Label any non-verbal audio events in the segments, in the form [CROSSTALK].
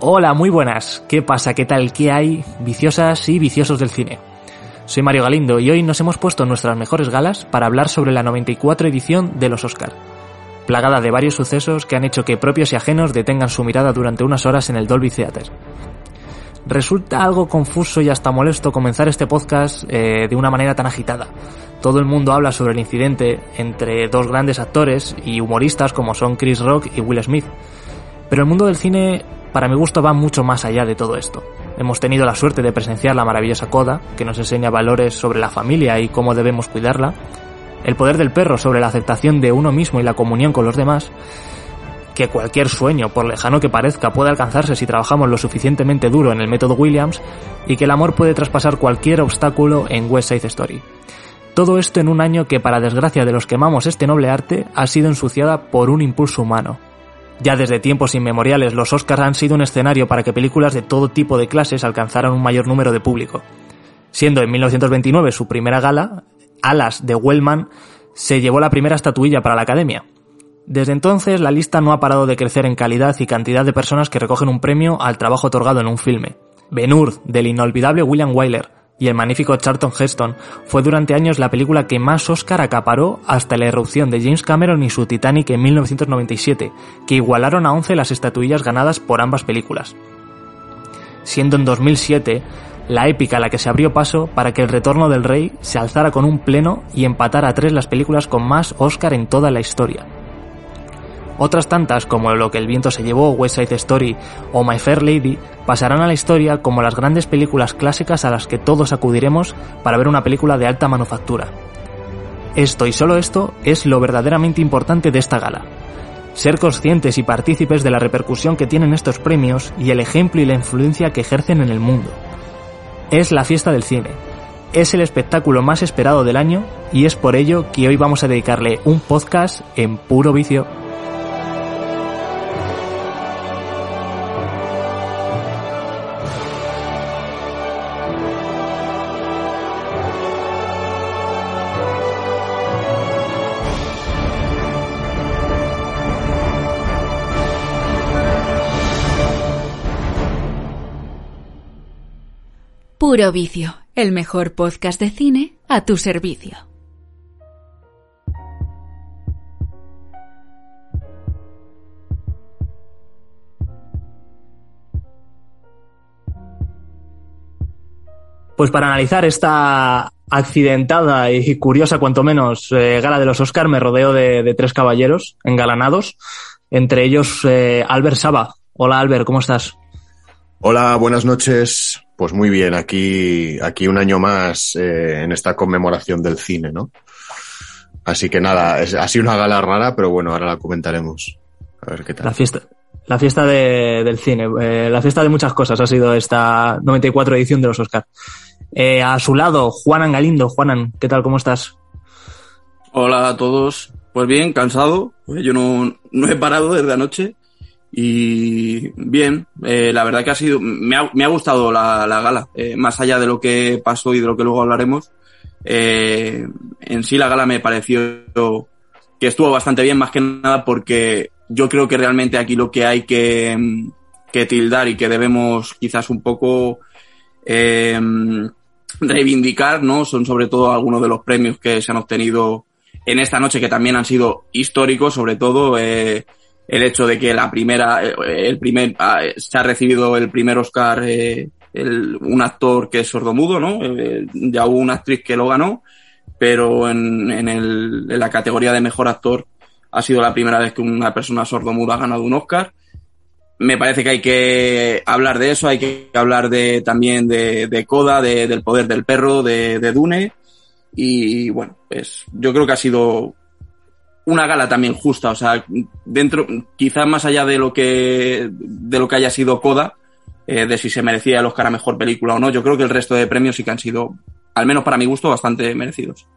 Hola, muy buenas. ¿Qué pasa? ¿Qué tal? ¿Qué hay? Viciosas y viciosos del cine. Soy Mario Galindo y hoy nos hemos puesto nuestras mejores galas para hablar sobre la 94 edición de los Oscar, plagada de varios sucesos que han hecho que propios y ajenos detengan su mirada durante unas horas en el Dolby Theater. Resulta algo confuso y hasta molesto comenzar este podcast eh, de una manera tan agitada. Todo el mundo habla sobre el incidente entre dos grandes actores y humoristas como son Chris Rock y Will Smith. Pero el mundo del cine para mi gusto va mucho más allá de todo esto. Hemos tenido la suerte de presenciar la maravillosa Coda, que nos enseña valores sobre la familia y cómo debemos cuidarla, el poder del perro sobre la aceptación de uno mismo y la comunión con los demás, que cualquier sueño, por lejano que parezca, puede alcanzarse si trabajamos lo suficientemente duro en el método Williams, y que el amor puede traspasar cualquier obstáculo en West Side Story. Todo esto en un año que, para desgracia de los que amamos este noble arte, ha sido ensuciada por un impulso humano, ya desde tiempos inmemoriales los Oscars han sido un escenario para que películas de todo tipo de clases alcanzaran un mayor número de público. Siendo en 1929 su primera gala, Alas de Wellman se llevó la primera estatuilla para la Academia. Desde entonces la lista no ha parado de crecer en calidad y cantidad de personas que recogen un premio al trabajo otorgado en un filme. Ben Hur, del inolvidable William Wyler, y el magnífico Charlton Heston fue durante años la película que más Oscar acaparó hasta la erupción de James Cameron y su Titanic en 1997, que igualaron a 11 las estatuillas ganadas por ambas películas. Siendo en 2007 la épica la que se abrió paso para que El Retorno del Rey se alzara con un pleno y empatara a tres las películas con más Oscar en toda la historia. Otras tantas, como Lo que el viento se llevó, West Side Story o My Fair Lady, pasarán a la historia como las grandes películas clásicas a las que todos acudiremos para ver una película de alta manufactura. Esto y solo esto es lo verdaderamente importante de esta gala. Ser conscientes y partícipes de la repercusión que tienen estos premios y el ejemplo y la influencia que ejercen en el mundo. Es la fiesta del cine. Es el espectáculo más esperado del año y es por ello que hoy vamos a dedicarle un podcast en puro vicio. Puro Vicio, el mejor podcast de cine a tu servicio. Pues para analizar esta accidentada y curiosa, cuanto menos, eh, gala de los Oscar, me rodeo de, tres caballeros engalanados, entre ellos eh, Albert Saba. Hola Albert, ¿cómo estás? Hola, buenas noches. Pues muy bien, aquí, aquí un año más eh, en esta conmemoración del cine, ¿no? Así que nada, es, ha sido una gala rara, pero bueno, ahora la comentaremos. A ver qué tal. La fiesta, la fiesta de, del cine, eh, la fiesta de muchas cosas ha sido esta 94 edición de los Oscars. Eh, a su lado, Juanan Galindo. Juanan, ¿qué tal? ¿Cómo estás? Hola a todos. Pues bien, cansado. Yo no, no he parado desde anoche. Y bien, eh, la verdad que ha sido, me ha, gustado la, la gala, eh, más allá de lo que pasó y de lo que luego hablaremos. Eh, en sí la gala me pareció que estuvo bastante bien, más que nada porque yo creo que realmente aquí lo que hay que, que tildar y que debemos quizás un poco eh, reivindicar, ¿no? Son sobre todo algunos de los premios que se han obtenido en esta noche que también han sido históricos, sobre todo eh, el hecho de que la primera, el primer, ah, se ha recibido el primer Oscar eh, el, un actor que es sordomudo, ¿no? Eh, ya hubo una actriz que lo ganó, pero en, en, el, en la categoría de mejor actor ha sido la primera vez que una persona sordomuda ha ganado un Oscar. Me parece que hay que hablar de eso, hay que hablar de, también de, de Coda, de, del poder del perro, de, de Dune. Y bueno, pues yo creo que ha sido una gala también justa, o sea, dentro, quizás más allá de lo que, de lo que haya sido Coda, eh, de si se merecía el Oscar a mejor película o no, yo creo que el resto de premios sí que han sido, al menos para mi gusto, bastante merecidos.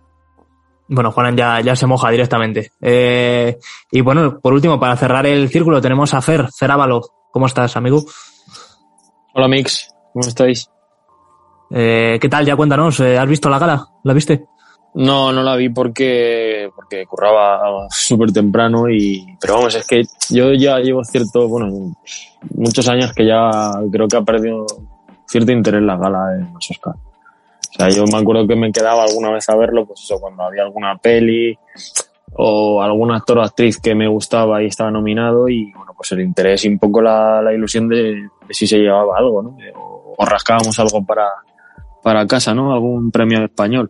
Bueno, Juanan ya, ya se moja directamente. Eh, y bueno, por último, para cerrar el círculo, tenemos a Fer, Fer Ávalo. ¿Cómo estás, amigo? Hola, Mix. ¿Cómo estáis? Eh, ¿Qué tal? Ya cuéntanos. ¿Has visto la gala? ¿La viste? No, no la vi porque, porque curraba súper temprano y, pero vamos, es que yo ya llevo cierto, bueno, muchos años que ya creo que ha perdido cierto interés la gala de los Oscar. O sea, yo me acuerdo que me quedaba alguna vez a verlo, pues eso, cuando había alguna peli o algún actor o actriz que me gustaba y estaba nominado y, bueno, pues el interés y un poco la, la ilusión de, si se llevaba algo, ¿no? O, o rascábamos algo para, para casa, ¿no? Algún premio español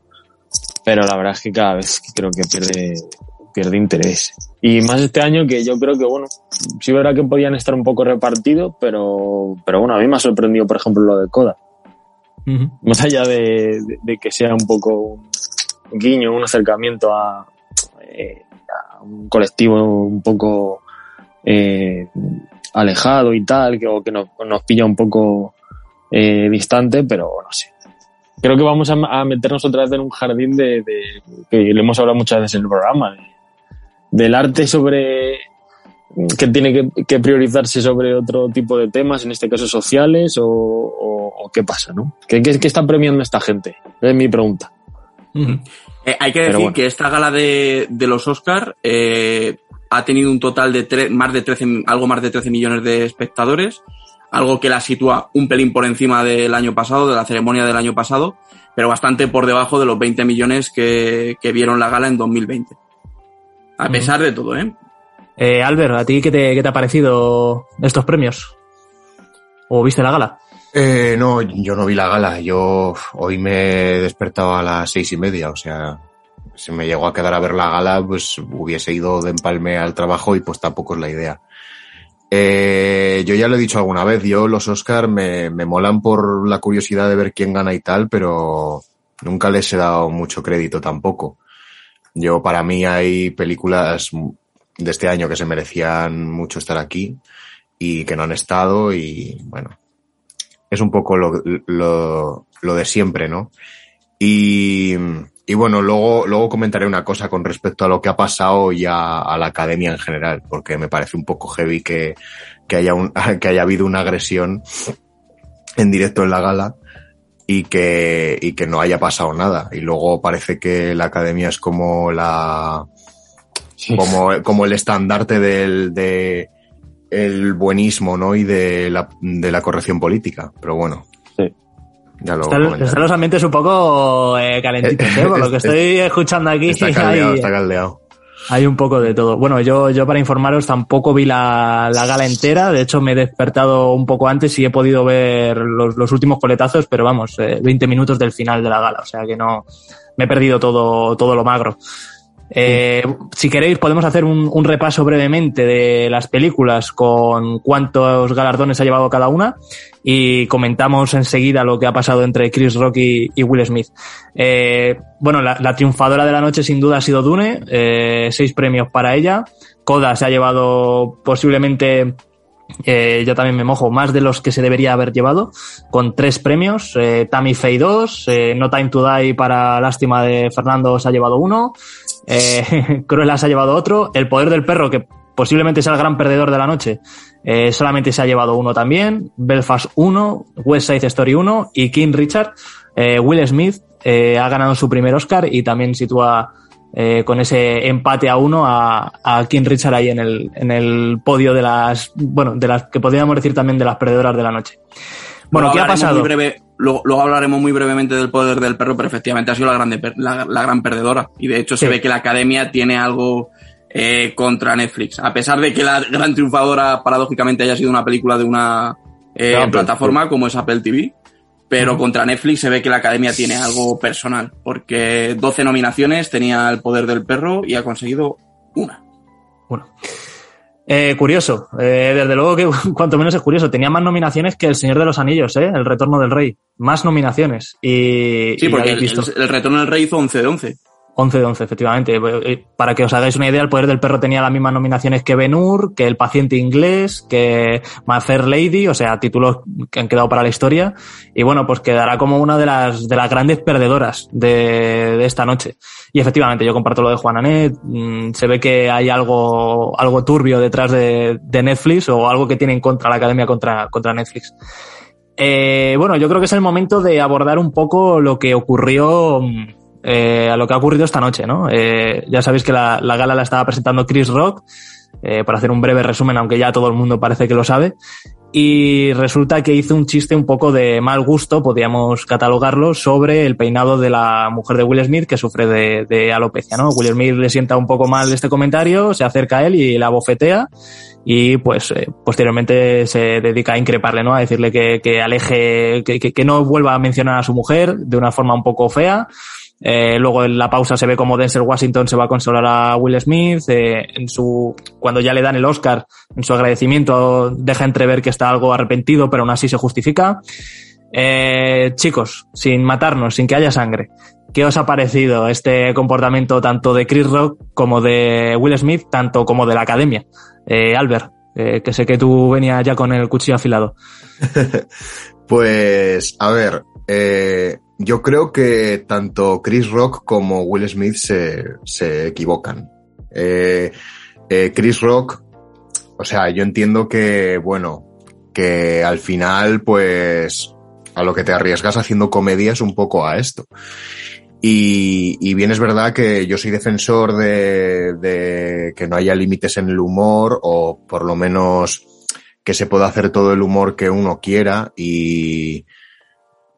pero la verdad es que cada vez creo que pierde, pierde interés. Y más este año que yo creo que, bueno, sí verá que podían estar un poco repartidos, pero, pero bueno, a mí me ha sorprendido, por ejemplo, lo de Coda. Más allá de, de, que sea un poco un guiño, un acercamiento a, eh, a un colectivo un poco eh, alejado y tal, que, o que nos, nos pilla un poco eh, distante, pero no sé creo que vamos a, meternos otra vez en un jardín de, que le hemos hablado muchas veces en el programa, del arte sobre que tiene que, priorizarse sobre otro tipo de temas, en este caso sociales, o, qué pasa, ¿no? ¿Qué, ¿Qué, está premiando esta gente? Es mi pregunta. Eh, hay que decir que esta gala de, los Oscar eh, ha tenido un total de más de 13, algo más de 13 millones de espectadores algo que la sitúa un pelín por encima del año pasado, de la ceremonia del año pasado, pero bastante por debajo de los 20 millones que, vieron la gala en 2020. A pesar de todo, ¿eh? ¿eh? Albert, ¿a ti qué te, qué te ha parecido estos premios? ¿O viste la gala? Eh, no, yo no vi la gala. Yo hoy me he despertado a las seis y media, o sea, si me llegó a quedar a ver la gala, pues hubiese ido de empalme al trabajo y pues tampoco es la idea. Eh, yo ya lo he dicho alguna vez, yo los Oscar me, me molan por la curiosidad de ver quién gana y tal, pero nunca les he dado mucho crédito tampoco. Yo, para mí, hay películas de este año que se merecían mucho estar aquí y que no han estado y, bueno, es un poco lo, lo, lo de siempre, ¿no? Y, y bueno, luego, luego comentaré una cosa con respecto a lo que ha pasado ya a la academia en general, porque me parece un poco heavy que, que, haya, un, [LAUGHS] que haya habido una agresión en directo en la gala y que, y que no haya pasado nada. Y luego parece que la academia es como la, como, como el estandarte del, de, el buenismo, ¿no? Y de la, de la corrección política. Pero bueno, están, los ambientes un poco eh, calentitos, ¿eh? Por lo que estoy escuchando aquí. Está caldeado, está caldeado. Hay un poco de todo. Bueno, yo, yo para informaros tampoco vi la, la, gala entera. De hecho, me he despertado un poco antes y he podido ver los, los últimos coletazos, pero vamos, eh, 20 minutos del final de la gala. O sea que no, me he perdido todo, todo lo magro. Eh, si queréis, podemos hacer un, repaso brevemente de las películas con cuántos galardones ha llevado cada una y comentamos enseguida lo que ha pasado entre Chris Rock y, Will Smith. Eh, bueno, la, triunfadora de la noche sin duda ha sido Dune, eh, seis premios para ella. Coda se ha llevado posiblemente eh, yo también me mojo, más de los que se debería haber llevado, con tres premios. Eh, Tammy Faye 2, eh, No Time to Die para Lástima de Fernando se ha llevado uno, eh, [LAUGHS] Cruella se ha llevado otro, El Poder del Perro, que posiblemente sea el gran perdedor de la noche, eh, solamente se ha llevado uno también, Belfast 1, West Side Story 1 y King Richard. Eh, Will Smith ha ganado su primer Oscar y también sitúa eh, con ese empate a uno a, a King Richard ahí en el, en el podio de las, bueno, de las que podríamos decir también de las perdedoras de la noche. Bueno, ¿qué ha pasado? Muy breve, luego, luego, hablaremos muy brevemente del poder del perro, pero efectivamente ha sido la, grande, la, la gran perdedora. Y de hecho se ve que la academia tiene algo eh, contra Netflix. A pesar de que la gran triunfadora, paradójicamente, haya sido una película de una eh, plataforma como es Apple TV, pero contra Netflix se ve que la academia tiene algo personal, porque 12 nominaciones tenía el poder del perro y ha conseguido una. Bueno. Eh, curioso, eh, desde luego que [LAUGHS] cuanto menos es curioso. Tenía más nominaciones que El Señor de los Anillos, ¿eh? El Retorno del Rey. Más nominaciones. Y, sí, porque el, el, Retorno del Rey hizo 11 de 11. 11 de 11, efectivamente. Eh, para que os hagáis una idea, el poder del perro tenía las mismas nominaciones que Ben-Hur, que El paciente inglés, que My Lady, o sea, títulos que han quedado para la historia. Y bueno, pues quedará como una de las, de las grandes perdedoras de, esta noche. Y efectivamente, yo comparto lo de Juan Anet. Mm, se ve que hay algo, algo turbio detrás de, de Netflix o algo que tiene en contra la academia contra, contra Netflix. Eh, bueno, yo creo que es el momento de abordar un poco lo que ocurrió mm, eh, a lo que ha ocurrido esta noche, ¿no? Eh, ya sabéis que la, la, gala la estaba presentando Chris Rock, eh, para hacer un breve resumen, aunque ya todo el mundo parece que lo sabe. Y resulta que hizo un chiste un poco de mal gusto, podríamos catalogarlo, sobre el peinado de la mujer de Will Smith que sufre de, de alopecia, ¿no? Will Smith le sienta un poco mal este comentario, se acerca a él y la bofetea y pues eh, posteriormente se dedica a increparle, ¿no? A decirle que, que aleje, que, que, que, no vuelva a mencionar a su mujer de una forma un poco fea. Eh, luego en la pausa se ve como Denzel Washington se va a consolar a Will Smith. Eh, en su, cuando ya le dan el Oscar, en su agradecimiento deja entrever que está algo arrepentido, pero aún así se justifica. Eh, chicos, sin matarnos, sin que haya sangre, ¿qué os ha parecido este comportamiento tanto de Chris Rock como de Will Smith, tanto como de la academia? Eh, Albert, eh, que sé que tú venías ya con el cuchillo afilado. [LAUGHS] pues, a ver, eh, yo creo que tanto Chris Rock como Will Smith se, se equivocan. Eh, eh, Chris Rock, o sea, yo entiendo que, bueno, que al final, pues, a lo que te arriesgas haciendo comedia es un poco a esto. Y, bien es verdad que yo soy defensor de, de, que no haya límites en el humor o por lo menos que se pueda hacer todo el humor que uno quiera y,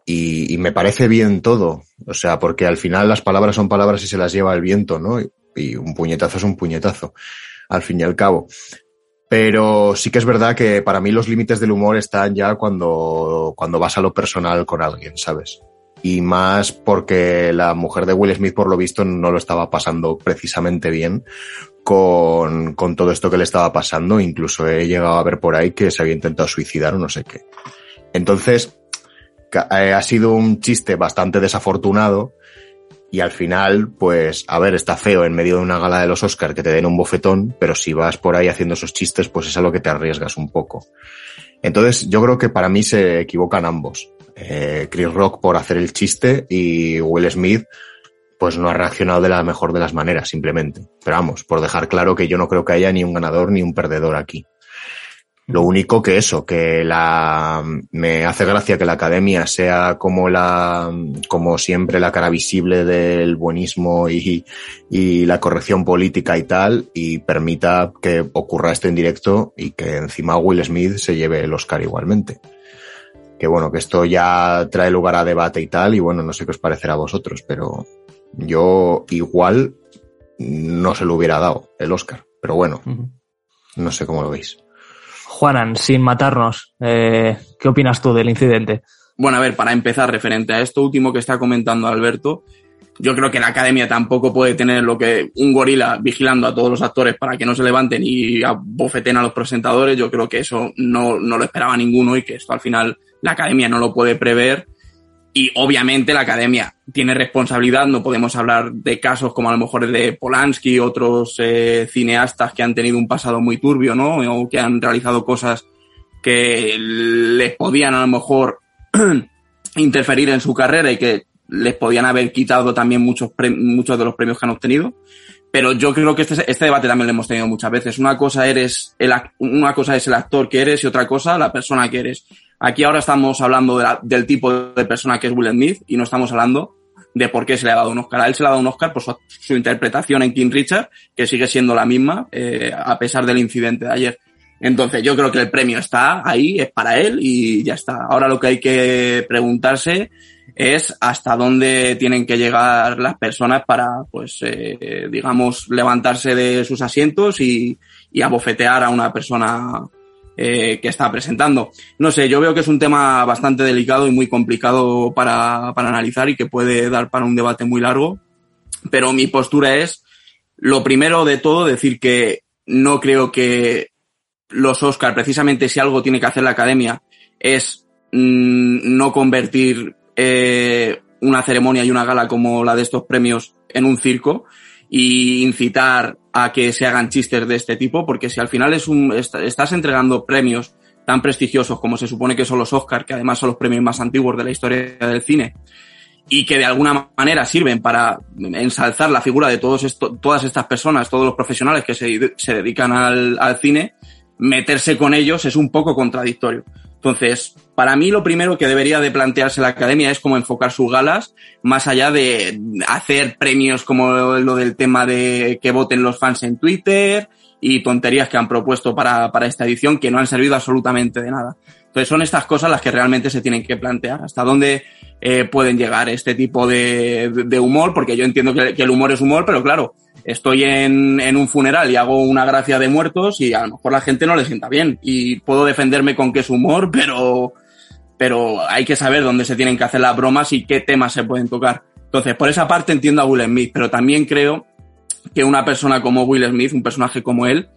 y, me parece bien todo. O sea, porque al final las palabras son palabras y se las lleva el viento, ¿no? Y, y un puñetazo es un puñetazo, al fin y al cabo. Pero sí que es verdad que para mí los límites del humor están ya cuando, cuando vas a lo personal con alguien, ¿sabes? y más porque la mujer de Will Smith, por lo visto, no lo estaba pasando precisamente bien con, con todo esto que le estaba pasando. Incluso he llegado a ver por ahí que se había intentado suicidar o no sé qué. Entonces, ha sido un chiste bastante desafortunado y al final, pues, a ver, está feo en medio de una gala de los Oscars que te den un bofetón, pero si vas por ahí haciendo esos chistes, pues es a lo que te arriesgas un poco. Entonces, yo creo que para mí se equivocan ambos eh, Chris Rock por hacer el chiste y Will Smith pues no ha reaccionado de la mejor de las maneras, simplemente. Pero vamos, por dejar claro que yo no creo que haya ni un ganador ni un perdedor aquí. Lo único que eso, que la, me hace gracia que la academia sea como la, como siempre la cara visible del buenismo y, y la corrección política y tal, y permita que ocurra esto en directo y que encima Will Smith se lleve el Oscar igualmente que bueno, que esto ya trae lugar a debate y tal, y bueno, no sé qué os parecerá a vosotros, pero yo igual no se lo hubiera dado el Oscar, pero bueno, no sé cómo lo veis. Juanan, sin matarnos, eh, ¿qué opinas tú del incidente? Bueno, a ver, para empezar, referente a esto último que está comentando Alberto, yo creo que la academia tampoco puede tener lo que un gorila vigilando a todos los actores para que no se levanten y bofeten a los presentadores. Yo creo que eso no, no lo esperaba ninguno y que esto al final la academia no lo puede prever. Y obviamente la academia tiene responsabilidad. No podemos hablar de casos como a lo mejor de Polanski otros eh, cineastas que han tenido un pasado muy turbio, ¿no? O que han realizado cosas que les podían a lo mejor [CLEARS THROAT] interferir en su carrera y que les podían haber quitado también muchos, muchos de los premios que han obtenido. Pero yo creo que este, este debate también lo hemos tenido muchas veces. Una cosa eres el, una cosa es el actor que eres y otra cosa la persona que eres. Aquí ahora estamos hablando de la, del tipo de persona que es Will Smith y no estamos hablando de por qué se le ha dado un Oscar. A él se le ha dado un Oscar por su, su interpretación en King Richard, que sigue siendo la misma, eh, a pesar del incidente de ayer. Entonces yo creo que el premio está ahí, es para él y ya está. Ahora lo que hay que preguntarse es hasta dónde tienen que llegar las personas para, pues, eh, digamos, levantarse de sus asientos y, y abofetear a una persona eh, que está presentando. No sé, yo veo que es un tema bastante delicado y muy complicado para, para analizar y que puede dar para un debate muy largo, pero mi postura es, lo primero de todo, decir que no creo que los Oscar, precisamente si algo tiene que hacer la academia, es mmm, no convertir eh, una ceremonia y una gala como la de estos premios en un circo y incitar a que se hagan chistes de este tipo, porque si al final es un, estás entregando premios tan prestigiosos como se supone que son los Oscars, que además son los premios más antiguos de la historia del cine, y que de alguna manera sirven para ensalzar la figura de todos todas estas personas, todos los profesionales que se, se dedican al, al cine, meterse con ellos es un poco contradictorio. Entonces, para mí lo primero que debería de plantearse la academia es cómo enfocar sus galas, más allá de hacer premios como lo del tema de que voten los fans en Twitter y tonterías que han propuesto para, para esta edición que no han servido absolutamente de nada. Entonces son estas cosas las que realmente se tienen que plantear. Hasta dónde eh, pueden llegar este tipo de, humor, porque yo entiendo que, el humor es humor, pero claro, estoy en, en, un funeral y hago una gracia de muertos y a lo mejor la gente no le sienta bien. Y puedo defenderme con que es humor, [LAUGHS] pero, pero hay que saber dónde se tienen que hacer las bromas y qué temas se pueden tocar. Entonces, por esa parte entiendo a Will Smith, pero también creo que una persona como Will Smith, un personaje como él,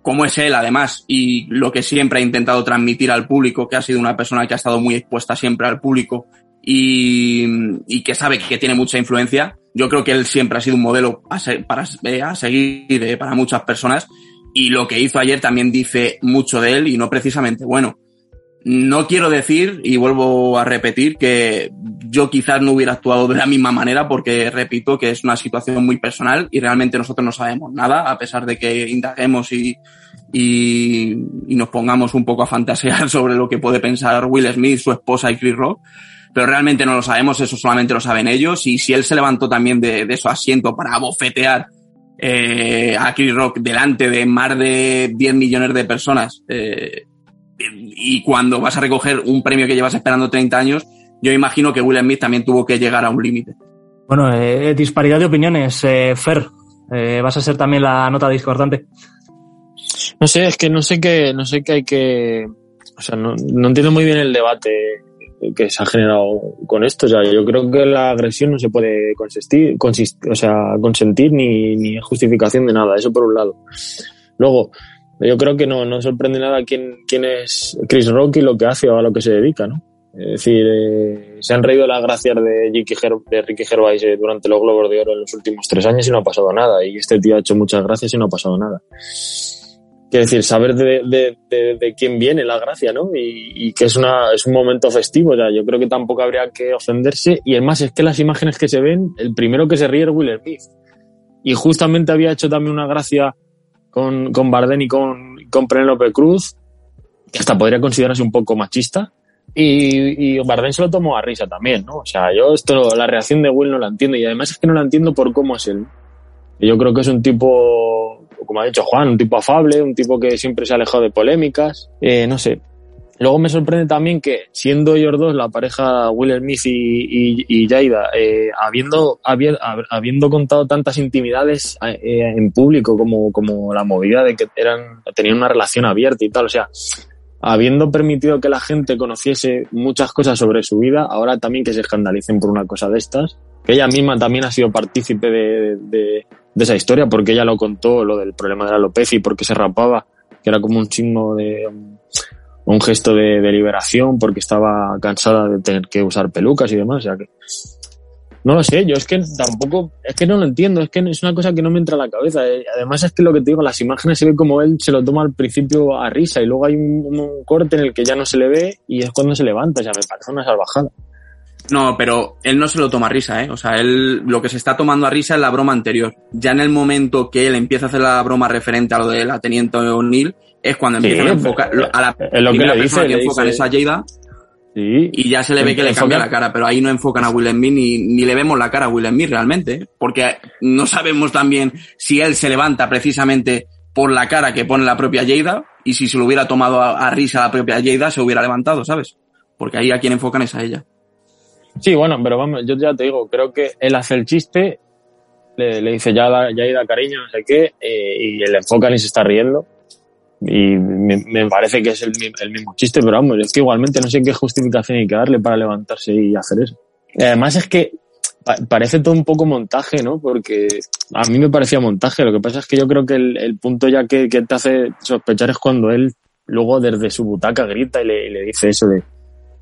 como es él además, y lo que siempre ha intentado transmitir al público, que ha sido una persona que ha estado muy expuesta siempre al público y, y, que sabe que tiene mucha influencia. Yo creo que él siempre ha sido un modelo a, se, para, eh, a seguir eh, para muchas personas y lo que hizo ayer también dice mucho de él y no precisamente bueno. No quiero decir, y vuelvo a repetir, que yo quizás no hubiera actuado de la misma manera porque, repito, que es una situación muy personal y realmente nosotros no sabemos nada, a pesar de que indaguemos y, y, y nos pongamos un poco a fantasear [LAUGHS] sobre lo que puede pensar Will Smith, su esposa y Chris Rock pero realmente no lo sabemos, eso solamente lo saben ellos. Y si él se levantó también de, de su asiento para bofetear eh, a Chris Rock delante de más de 10 millones de personas, eh, y cuando vas a recoger un premio que llevas esperando 30 años, yo imagino que Will Smith también tuvo que llegar a un límite. Bueno, eh, disparidad de opiniones. Eh, Fer, eh, ¿vas a ser también la nota discordante? No sé, es que no sé qué, no sé qué hay que. O sea, no, no entiendo muy bien el debate que se ha generado con esto. O sea, yo creo que la agresión no se puede consistir, consist, o sea, consentir ni, ni justificación de nada. Eso por un lado. Luego, yo creo que no, no sorprende nada quién, quién es Chris Rock y lo que hace o a lo que se dedica, ¿no? Es decir, eh, se han reído las gracias de, Ricky, de Ricky Gervais eh, durante los Globos de Oro en los últimos tres años y no ha pasado nada. Y este tío ha hecho muchas gracias y no ha pasado nada. Quiero decir, saber de, de, de, de, quién viene la gracia, ¿no? Y, y, que es, una, es un momento festivo, ya. Yo creo que tampoco habría que ofenderse. Y además es que las imágenes que se ven, el primero que se ríe es Will Smith. Y justamente había hecho también una gracia con, con Bardem y con, con Penélope Cruz, que hasta podría considerarse un poco machista. Y, y Bardem se lo tomó a risa también, ¿no? O sea, yo esto, la reacción de Will no la entiendo. Y además es que no la entiendo por cómo es él. Yo creo que es un tipo como ha dicho Juan, un tipo afable, un tipo que siempre se ha alejado de polémicas, eh, no sé. Luego me sorprende también que, siendo ellos dos, la pareja Will Smith y, y, y Jaida, eh, habiendo, habiendo, contado tantas intimidades eh, en público como, como la movida de que eran, tenían una relación abierta y tal, o sea, habiendo permitido que la gente conociese muchas cosas sobre su vida, ahora también que se escandalicen por una cosa de estas, que ella misma también ha sido partícipe de, de, de esa historia, porque ella lo contó, lo del problema de la alopecia y por qué se rapaba, que era como un signo de un, gesto de, de, liberación, porque estaba cansada de tener que usar pelucas y demás, o sea que no lo sé, yo es que tampoco, es que no lo entiendo, es que es una cosa que no me entra a la cabeza. Eh, además es que lo que te digo, las imágenes se ve como él se lo toma al principio a risa y luego hay un, un corte en el que ya no se le ve y es cuando se levanta, o sea, me parece una salvajada. No, pero él no se lo toma a risa, ¿eh? O sea, él lo que se está tomando a risa es la broma anterior. Ya en el momento que él empieza a hacer la broma referente a lo de la teniente O'Neill, es cuando empieza sí, a enfocar a la es lo que le dice, que enfocan dice... esa Jada. Sí. Y ya se le ve que le cambia la cara, pero ahí no enfocan a Will Smith ni, ni le vemos la cara a Will Smith realmente, ¿eh? porque no sabemos también si él se levanta precisamente por la cara que pone la propia Jada y si se lo hubiera tomado a, a risa la propia Jada se hubiera levantado, ¿sabes? Porque ahí a quien enfocan es a ella. Sí, bueno, pero vamos, yo ya te digo, creo que él hace el chiste, le, le dice ya, ya da cariño, no sé qué, eh, y el enfocan y se está riendo. Y me, me parece que es el, el, mismo chiste, pero vamos, es que igualmente no sé qué justificación hay que darle para levantarse y hacer eso. Y además es que pa parece todo un poco montaje, ¿no? Porque a mí me parecía montaje. Lo que pasa es que yo creo que el, el punto ya que, que, te hace sospechar es cuando él luego desde su butaca grita y le, y le dice eso de,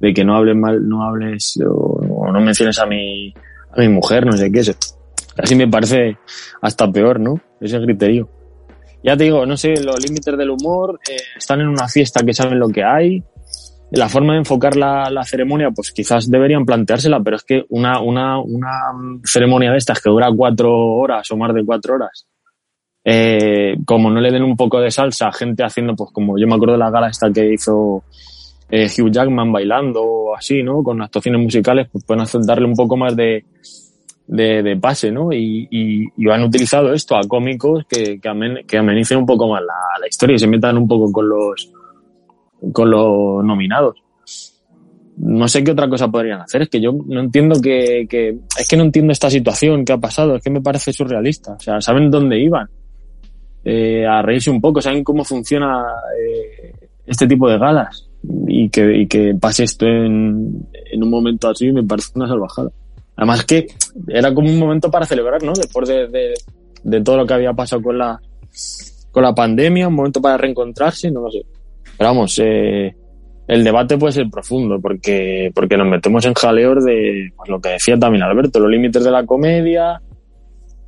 de que no hables mal, no hables o, o, no menciones a mi, a mi mujer, no sé qué. Eso. Así me parece hasta peor, ¿no? Ese griterío. Ya te digo, no sé, los límites del humor, eh, están en una fiesta que saben lo que hay. La forma de enfocar la, la, ceremonia, pues quizás deberían planteársela, pero es que una, una, una ceremonia de estas que dura cuatro horas o más de cuatro horas, eh, como no le den un poco de salsa a gente haciendo, pues como yo me acuerdo de la gala esta que hizo eh, Hugh Jackman bailando o así, ¿no? Con actuaciones musicales, pues pueden hacer, darle un poco más de, de, de pase, ¿no? Y, y, y, han utilizado esto a cómicos que, que, amen, amenicen un poco más la, la, historia y se metan un poco con los, con los nominados. No sé qué otra cosa podrían hacer. Es que yo no entiendo que, que, es que no entiendo esta situación que ha pasado. Es que me parece surrealista. O sea, saben dónde iban. Eh, a reírse un poco, saben cómo funciona eh, este tipo de galas. Y que, y que pase esto en, en un momento así me parece una salvajada. Además que era como un momento para celebrar, ¿no? Después de, de, de, todo lo que había pasado con la, con la pandemia, un momento para reencontrarse, no lo sé. Pero vamos, eh, el debate puede ser profundo porque, porque nos metemos en jaleos de pues, lo que decía también Alberto, los límites de la comedia,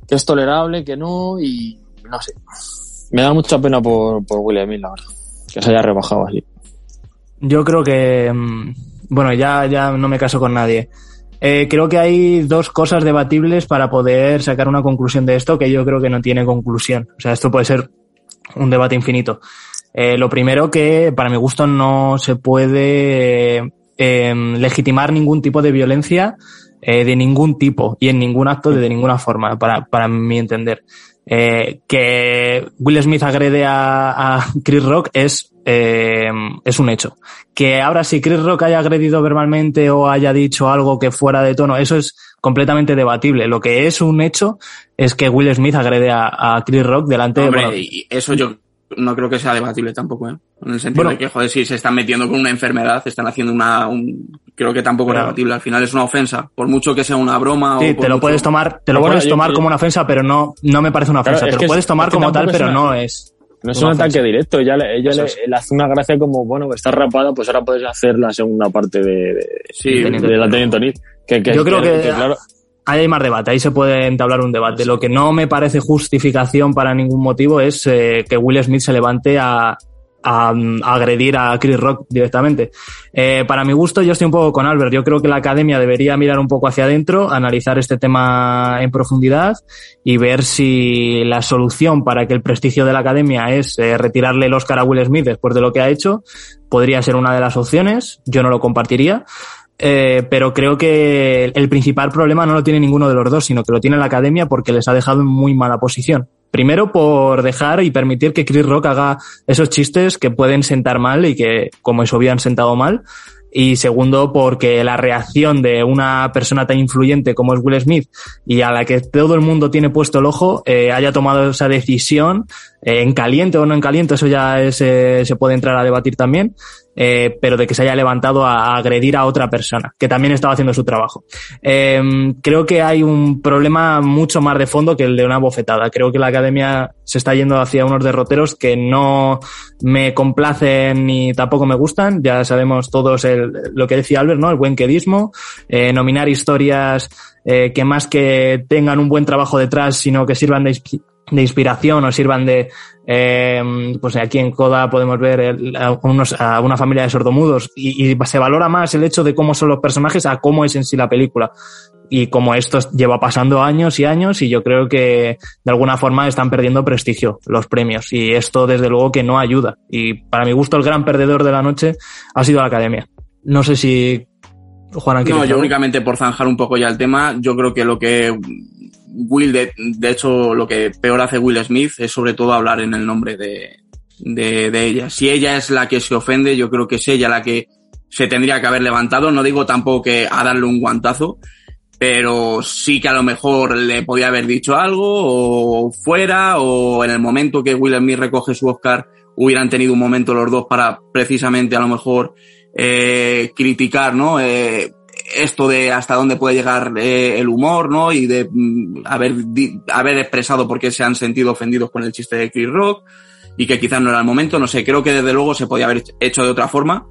que es tolerable, que no, y no sé. Me da mucha pena por, por William la verdad, que se haya rebajado así. Yo creo que, bueno, ya, ya no me caso con nadie. Eh, creo que hay dos cosas debatibles para poder sacar una conclusión de esto que yo creo que no tiene conclusión. O sea, esto puede ser un debate infinito. Eh, lo primero que, para mi gusto, no se puede eh, legitimar ningún tipo de violencia eh, de ningún tipo y en ningún acto de ninguna forma, para, para mi entender. Eh, que Will Smith agrede a, a Chris Rock es, eh, es un hecho. Que ahora si Chris Rock haya agredido verbalmente o haya dicho algo que fuera de tono, eso es completamente debatible. Lo que es un hecho es que Will Smith agrede a, a Chris Rock delante Hombre, de... Bueno, eso yo no creo que sea debatible tampoco, ¿eh? En el sentido bueno, de que, joder, si se están metiendo con una enfermedad, están haciendo una, un, creo que tampoco es debatible. Al final es una ofensa, por mucho que sea una broma. Sí, o te lo mucho... puedes tomar, te lo Bueno, puedes yo- tomar yo- como una ofensa, pero no, no me parece una ofensa. Claro, te lo puedes es- tomar como tal, pero una- no es. No es un ataque directo, ella, le, ella le, hace una gracia como, bueno, estás rapada, pues ahora puedes hacer la segunda parte de, de, Sí, de, de la Teniente O'Neill. Que, que, Yo creo que- claro, Ahí hay más debate, ahí se puede entablar un debate. Lo que no me parece justificación para ningún motivo es eh, que Will Smith se levante a, a, agredir a Chris Rock directamente. Eh, para mi gusto, yo estoy un poco con Albert. Yo creo que la academia debería mirar un poco hacia adentro, analizar este tema en profundidad y ver si la solución para que el prestigio de la academia es eh, retirarle el Oscar a Will Smith después de lo que ha hecho, podría ser una de las opciones. Yo no lo compartiría. Eh, pero creo que el principal problema no lo tiene ninguno de los dos, sino que lo tiene la academia porque les ha dejado en muy mala posición. Primero por dejar y permitir que Chris Rock haga esos chistes que pueden sentar mal y que, como es obvio, han sentado mal. Y segundo, porque la reacción de una persona tan influyente como es Will Smith y a la que todo el mundo tiene puesto el ojo, eh, haya tomado esa decisión, eh, en caliente o no en caliente, eso ya eh, se puede entrar a debatir también, eh, pero de que se haya levantado a, agredir a otra persona, que también estaba haciendo su trabajo. Eh, creo que hay un problema mucho más de fondo que el de una bofetada. Creo que la academia se está yendo hacia unos derroteros que no me complacen ni tampoco me gustan. Ya sabemos todos el, lo que decía Albert, ¿no? El buen quedismo, eh, nominar historias eh, que más que tengan un buen trabajo detrás, sino que sirvan de, de inspiración o sirvan de, eh, pues aquí en Coda podemos ver el- a, unos, a una familia de sordomudos y, y se valora más el hecho de cómo son los personajes a cómo es en sí la película. Y como esto lleva pasando años y años y yo creo que de alguna forma están perdiendo prestigio los premios y esto desde luego que no ayuda. Y para mi gusto el gran perdedor de la noche ha sido la academia. No sé si Juan No, ¿quieres yo únicamente por zanjar un poco ya el tema, yo creo que lo que Will, de, de hecho, lo que peor hace Will Smith es sobre todo hablar en el nombre de, de, ella. Si ella es la que se ofende, yo creo que es ella la que se tendría que haber levantado. No digo tampoco que a darle un guantazo, pero sí que a lo mejor le podía haber dicho algo o fuera o en el momento que Will Smith recoge su Oscar hubieran tenido un momento los dos para precisamente a lo mejor eh, criticar, ¿no? Eh, esto de hasta dónde puede llegar eh, el humor, ¿no? Y de mm, haber, di- haber expresado por qué se han sentido ofendidos con el chiste de Chris Rock y que quizás no era el momento, no sé, creo que desde luego se podía haber hecho de otra forma,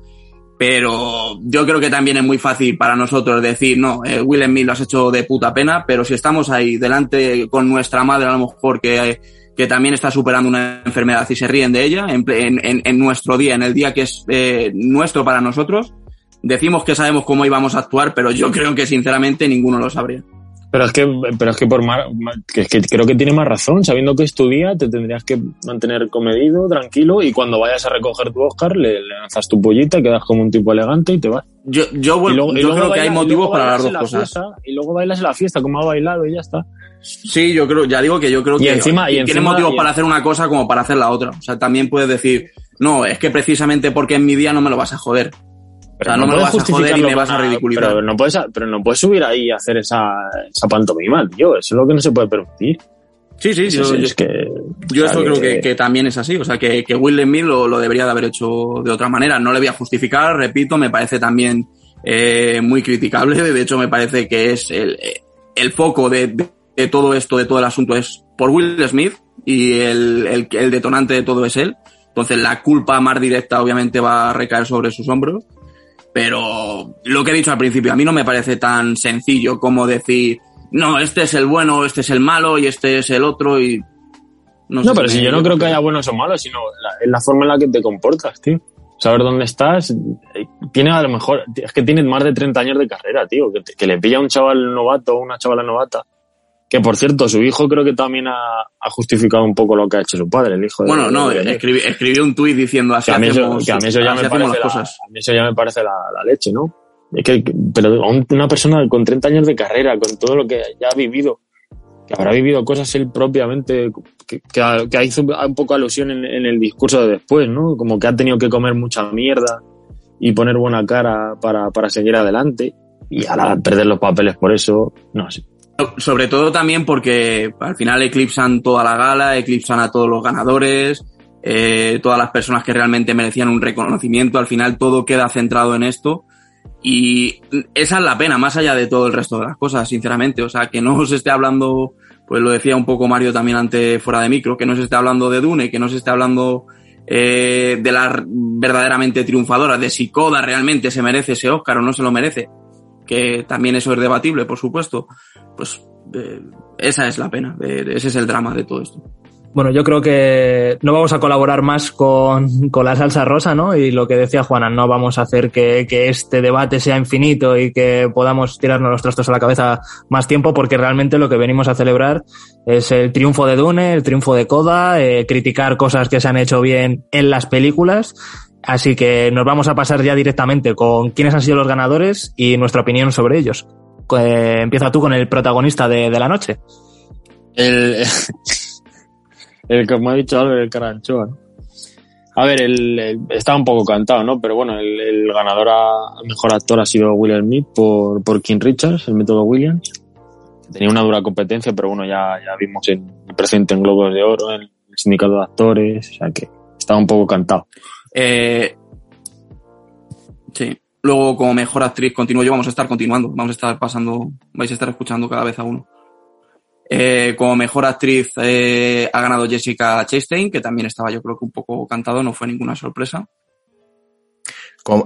pero yo creo que también es muy fácil para nosotros decir, no, eh, Will Smith lo has hecho de puta pena, pero si estamos ahí delante con nuestra madre a lo mejor que, que también está superando una enfermedad y se ríen de ella en, en- en nuestro día, en el día que es eh, nuestro para nosotros, decimos que sabemos cómo íbamos a actuar, pero yo creo que sinceramente ninguno lo sabría. Pero es que, pero es que por más, que creo que tiene más razón. Sabiendo que es tu día, te tendrías que mantener comedido, tranquilo, y cuando vayas a recoger tu Oscar, le, le lanzas tu pollita, quedas como un tipo elegante y te vas. Yo, yo, Y luego- y yo luego creo que hay motivos para las dos la cosas. fiesta, y luego bailas en la fiesta, como ha bailado y ya está. Sí, yo creo, ya digo que yo creo Y que encima- y tiene motivos y- para hacer una cosa como para hacer la otra. O sea, también puedes decir, no, es que precisamente porque es mi día no me lo vas a joder. O sea, no, me lo puedes vas a joder y me vas a ridiculizar. Pero no puedes, pero no puedes subir ahí y hacer esa, esa pantomima, tío. Eso es lo que no se puede permitir. Sí, sí, Es, yo, es que. yo eso creo que, que también es así. O sea, que, que Will Smith lo, lo debería de haber hecho de otra manera. No le voy a justificar, repito, me parece también eh, muy criticable. De hecho, me parece que es el, el foco de, de- de todo esto, de todo el asunto, es por Will Smith y el, el, el detonante de todo es él. Entonces, la culpa más directa, obviamente, va a recaer sobre sus hombros. Pero lo que he dicho al principio, a mí no me parece tan sencillo como decir, no, este es el bueno, este es el malo y este es el otro y... No, sé pero si yo no creo que haya buenos o malos, sino la, la forma en la que te comportas, tío. Saber dónde estás. eh, Tiene a lo mejor, es que tiene más de 30 años de carrera, tío. Que le pilla a un chaval novato o una chavala novata. Que por cierto, su hijo creo que también ha, ha justificado un poco lo que ha hecho su padre, el hijo de. Bueno, no, de- de- escribí, escribió un tuit diciendo así que a mí, eso, hacemos, que a mí eso ya me parece las la, cosas. a mí eso ya me parece la, la leche, ¿no? Es que, pero una persona con 30 años de carrera, con todo lo que ya ha vivido, que habrá vivido cosas él propiamente, que, que, ha- que hizo un poco alusión en, en el discurso de después, ¿no? Como que ha tenido que comer mucha mierda y poner buena cara para, para seguir adelante y ahora perder los papeles por eso, no sé. Sobre todo también porque al final eclipsan toda la gala, eclipsan a todos los ganadores, eh, todas las personas que realmente merecían un reconocimiento, al final todo queda centrado en esto. Y esa es la pena, más allá de todo el resto de las cosas, sinceramente. O sea, que no se esté hablando, pues lo decía un poco Mario también ante fuera de micro, que no se esté hablando de Dune, que no se esté hablando eh, de la verdaderamente triunfadora, de si Coda realmente se merece ese Oscar o no se lo merece, que también eso es debatible, por supuesto. Pues eh, esa es la pena, ese es el drama de todo esto. Bueno, yo creo que no vamos a colaborar más con, con la salsa rosa, ¿no? Y lo que decía Juana, no vamos a hacer que, que este debate sea infinito y que podamos tirarnos los trastos a la cabeza más tiempo, porque realmente lo que venimos a celebrar es el triunfo de Dune, el triunfo de Coda, eh, criticar cosas que se han hecho bien en las películas. Así que nos vamos a pasar ya directamente con quiénes han sido los ganadores y nuestra opinión sobre ellos. Eh, empieza tú con el protagonista de, la noche. El, [LAUGHS] el me ha dicho Albert, el Caranchoa. A ver, el, el- está un poco cantado, ¿no? Pero bueno, el, el ganador a mejor actor ha sido Will Smith por, por King Richards, el método Williams. Tenía una dura competencia, pero bueno, ya, ya vimos en, presente en Globos de Oro, en el sindicato de actores, o sea que estaba un poco cantado. Eh, sí. Luego, como mejor actriz, continúo yo, vamos a estar continuando, vamos a estar pasando, vais a estar escuchando cada vez a uno. Eh, como mejor actriz eh, ha ganado Jessica Chastain, que también estaba yo creo que un poco cantado, no fue ninguna sorpresa.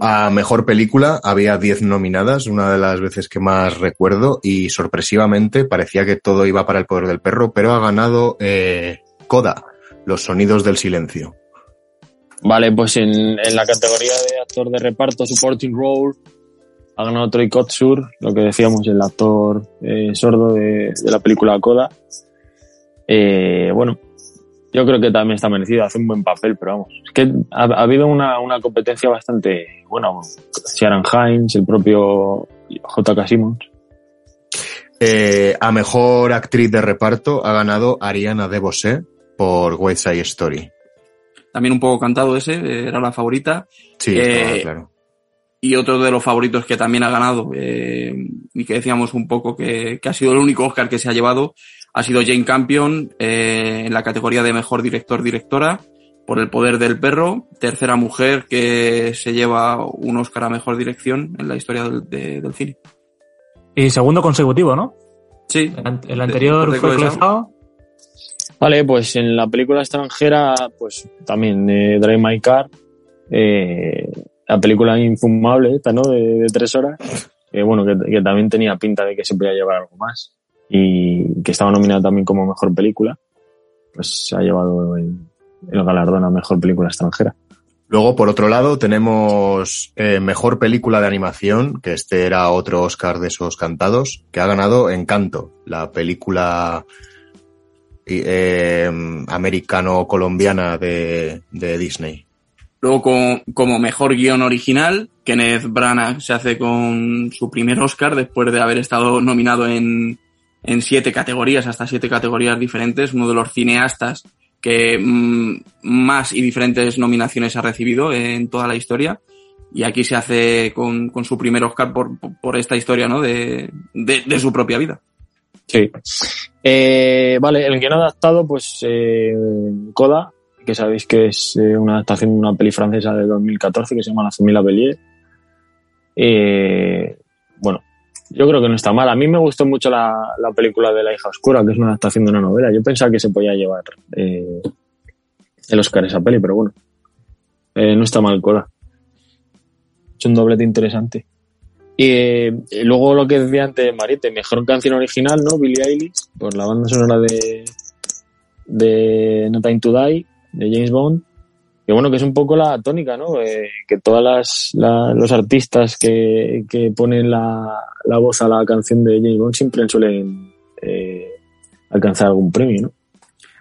A mejor película había 10 nominadas, una de las veces que más recuerdo, y sorpresivamente parecía que todo iba para el poder del perro, pero ha ganado eh, Coda, Los sonidos del silencio. Vale, pues en, en la categoría de actor de reparto, supporting role, ha ganado Troy Kotsur, lo que decíamos, el actor eh, sordo de, la película Coda. Eh, bueno, yo creo que también está merecido, hace un buen papel, pero vamos, es que ha, ha habido una, una competencia bastante buena. Sharon Hines, el propio J.K. Simmons. Eh, a mejor actriz de reparto ha ganado Ariana DeBose por West Side Story. También un poco cantado ese, eh, era la favorita. Sí, Eh, estaba claro. Y otro de los favoritos que también ha ganado, eh, y que decíamos un poco que, que ha sido el único Oscar que se ha llevado, ha sido Jane Campion eh, en la categoría de mejor director-directora por El poder del perro, tercera mujer que se lleva un Oscar a mejor dirección en la historia del, de- del cine. Y segundo consecutivo, ¿no? Sí, El, an- el anterior de- fue Zhao. Vale, pues en la película extranjera, pues también eh, Drive My Car, eh, la película infumable esta, ¿no? De, tres horas, que bueno, que, que también tenía pinta de que se podía llevar algo más y que estaba nominada también como mejor película, pues se ha llevado el, el galardón a mejor película extranjera. Luego, por otro lado, tenemos eh, mejor película de animación, que este era otro Oscar de esos cantados, que ha ganado Encanto, la película eh, americano-colombiana de, de, Disney. Luego, como, mejor guion original, Kenneth Branagh se hace con su primer Oscar después de haber estado nominado en, en siete categorías, hasta siete categorías diferentes, uno de los cineastas que mm, más y diferentes nominaciones ha recibido en toda la historia. Y aquí se hace con, con su primer Oscar por, por esta historia, ¿no? De, de su propia vida. Sí. Eh, vale, el guion adaptado, pues eh, Coda, que sabéis que es eh, una adaptación de una peli francesa de 2014 que se llama La familia Bellier. Eh, bueno, yo creo que no está mal. A mí me gustó mucho la, la, película de La hija oscura, que es una adaptación de una novela. Yo pensaba que se podía llevar eh, el Oscar esa peli, pero bueno, no está mal cola. Es un doblete interesante. Y eh, luego lo que decía antes Marite, mejor canción original, ¿no? Billie Eilish, por la banda sonora de, de No Time to Die, de James Bond. Que bueno, que es un poco la tónica, ¿no? Eh, que todas las, la, los artistas que, que ponen la, la, voz a la canción de James Bond siempre suelen eh, alcanzar algún premio, ¿no?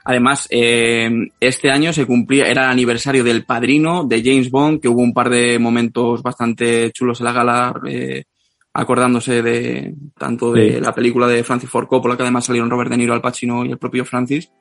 Además, eh, este año se cumplía, era el aniversario del padrino de James Bond, que hubo un par de momentos bastante chulos en la gala, eh, acordándose de tanto de sí. la película de Francis Ford Coppola, que además salieron Robert De Niro, Al Pacino y el propio Francis,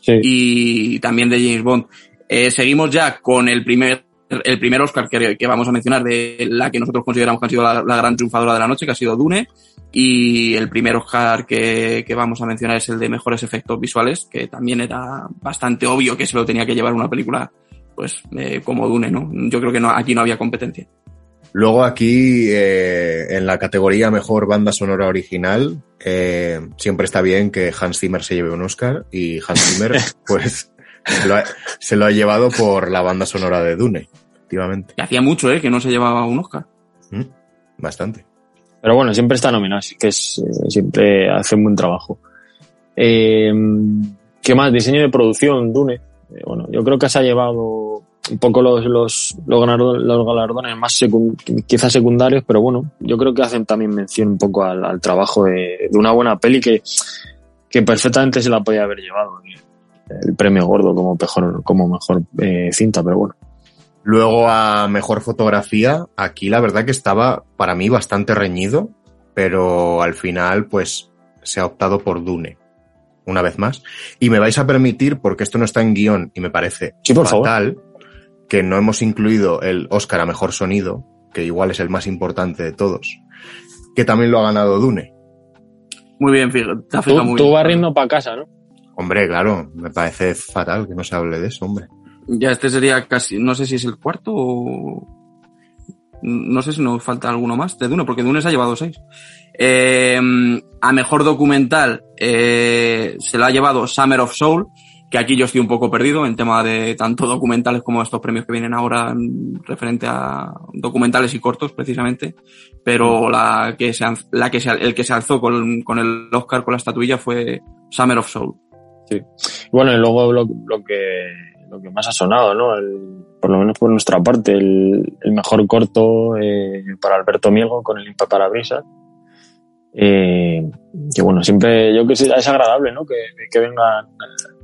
sí. y también de James Bond. Eh, seguimos ya con el primer el primer Oscar que, que, vamos a mencionar de la que nosotros consideramos que ha sido la, la, gran triunfadora de la noche, que ha sido Dune, y el primer Oscar que, que, vamos a mencionar es el de mejores efectos visuales, que también era bastante obvio que se lo tenía que llevar una película pues eh, como Dune, ¿no? Yo creo que no, aquí no había competencia. Luego aquí, eh, en la categoría Mejor Banda Sonora Original, eh, siempre está bien que Hans Zimmer se lleve un Oscar y Hans Zimmer, [LAUGHS] pues, se lo, ha, se lo, ha, llevado por la banda sonora de Dune, efectivamente. Y hacía mucho, ¿eh? Que no se llevaba un Oscar. Mm, bastante. Pero bueno, siempre está nominado, así que es, eh, siempre hace un buen trabajo. Eh, ¿Qué más? Diseño de producción, Dune. Eh, bueno, yo creo que se ha llevado un poco los, los, los, galardones, los galardones más secund quizás secundarios, pero bueno, yo creo que hacen también mención un poco al, al trabajo de, de, una buena peli que, que perfectamente se la podía haber llevado el premio gordo como mejor, como mejor eh, cinta, pero bueno. Luego a mejor fotografía, aquí la verdad que estaba para mí bastante reñido, pero al final pues se ha optado por Dune, una vez más. Y me vais a permitir, porque esto no está en guion y me parece sí, por fatal, favor. que no hemos incluido el Oscar a mejor sonido, que igual es el más importante de todos, que también lo ha ganado Dune. Muy bien, fíjate. Tú, muy tú bien. vas riendo para casa, ¿no? Hombre, claro, me parece fatal que no se hable de eso, hombre. Ya este sería casi, no sé si es el cuarto o... No sé si nos falta alguno más de Dune, porque Dune se ha llevado seis. Eh, a mejor documental eh, se lo ha llevado Summer of Soul, que aquí yo estoy un poco perdido en tema de tanto documentales como estos premios que vienen ahora referente a documentales y cortos precisamente, pero la que se, la que se, el que se alzó con, con el Oscar con la estatuilla fue Summer of Soul. Sí. Bueno, y luego lo que lo que más ha sonado, ¿no? El, por lo menos por nuestra parte, el, el mejor corto eh, para Alberto Miego con el Impaparabrisas. Eh, que bueno, siempre yo que sé, es agradable, ¿no? Que, que vengan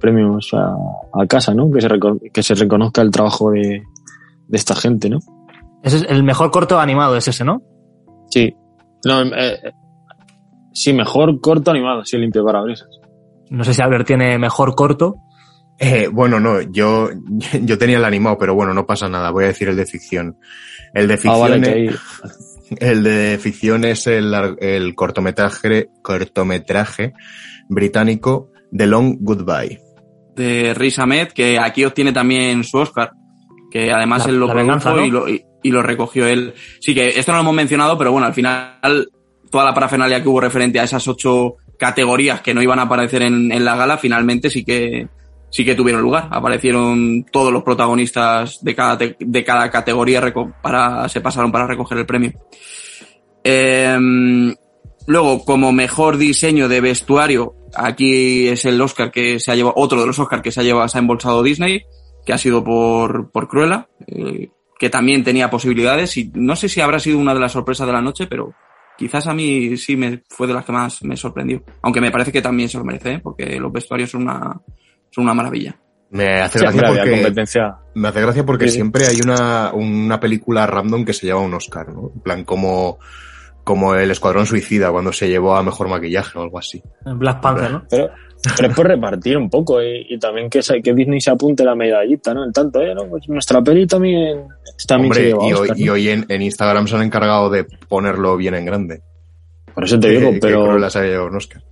premios a, a, casa, ¿no? Que se, que se reconozca el trabajo de, de, esta gente, ¿no? Ese es el mejor corto animado, es ese, ¿no? Sí. No, eh, sí, mejor corto animado, sí, el Impaparabrisas. No sé si Albert tiene mejor corto. Eh, bueno, no, yo, [LAUGHS] yo tenía el animado, pero bueno, no pasa nada. Voy a decir el de ficción. El de ficción, ah, vale, es, el de ficción es el, el cortometraje, cortometraje británico The Long Goodbye. De Riz Ahmed, que aquí obtiene también su Oscar, que además la, él lo produjo y, lo, y, y, lo recogió él. Sí, que esto no lo hemos mencionado, pero bueno, al final toda la parafernalia que hubo referente a esas ocho categorías que no iban a aparecer en, en la gala, finalmente sí que sí que tuvieron lugar. Aparecieron todos los protagonistas de cada, de cada categoría para, se pasaron para recoger el premio. Eh, luego, como mejor diseño de vestuario, aquí es el Oscar que se ha llevado, otro de los Oscars que se ha llevado, se ha embolsado Disney. que ha sido por, por Cruella, eh, que también tenía posibilidades y no sé si habrá sido una de las sorpresas de la noche, pero quizás a mí sí me fue de las que más me sorprendió. Aunque me parece que también se lo merece, ¿eh? porque los vestuarios son una, son una maravilla. Me hace gracia porque, competencia. me hace gracia porque Sí, siempre hay una, una película random que se lleva un Oscar, ¿no? En plan, como, como el Escuadrón Suicida cuando se llevó a Mejor Maquillaje o algo así. Black Panther, ¿no? Pero, pero es por repartir un poco y, y también que, se- que Disney se apunte la medallita, ¿no? En tanto, eh, ¿no? Pues nuestra peli también, también se Hombre, lleva y hoy, en, en Instagram se han encargado de ponerlo bien en grande. Por eso te digo, que, pero, que Cruella se haya llevado un Oscar.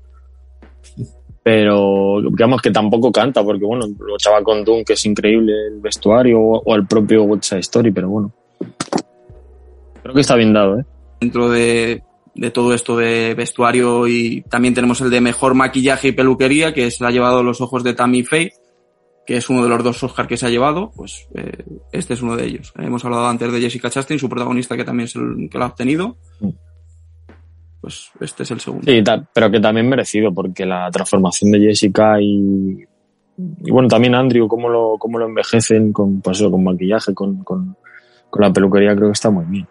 Pero digamos que tampoco canta, porque bueno, lo echaba con Doom, que es increíble el vestuario, o, el propio West Side Story, pero bueno. Creo que está bien dado, ¿eh? Dentro de, de todo esto de vestuario y también tenemos el de mejor maquillaje y peluquería, que se ha llevado los ojos de Tammy Faye, que es uno de los dos Oscar que se ha llevado, pues eh, este es uno de ellos. Hemos hablado antes de Jessica Chastain, su protagonista que también es el que lo ha obtenido. Mm. Pues este es el segundo. Sí, pero que también merecido, porque la transformación de Jessica y, y bueno, también Andrew, cómo lo, cómo lo envejecen con, pues eso, con maquillaje, con, con, con la peluquería, creo que está muy bien.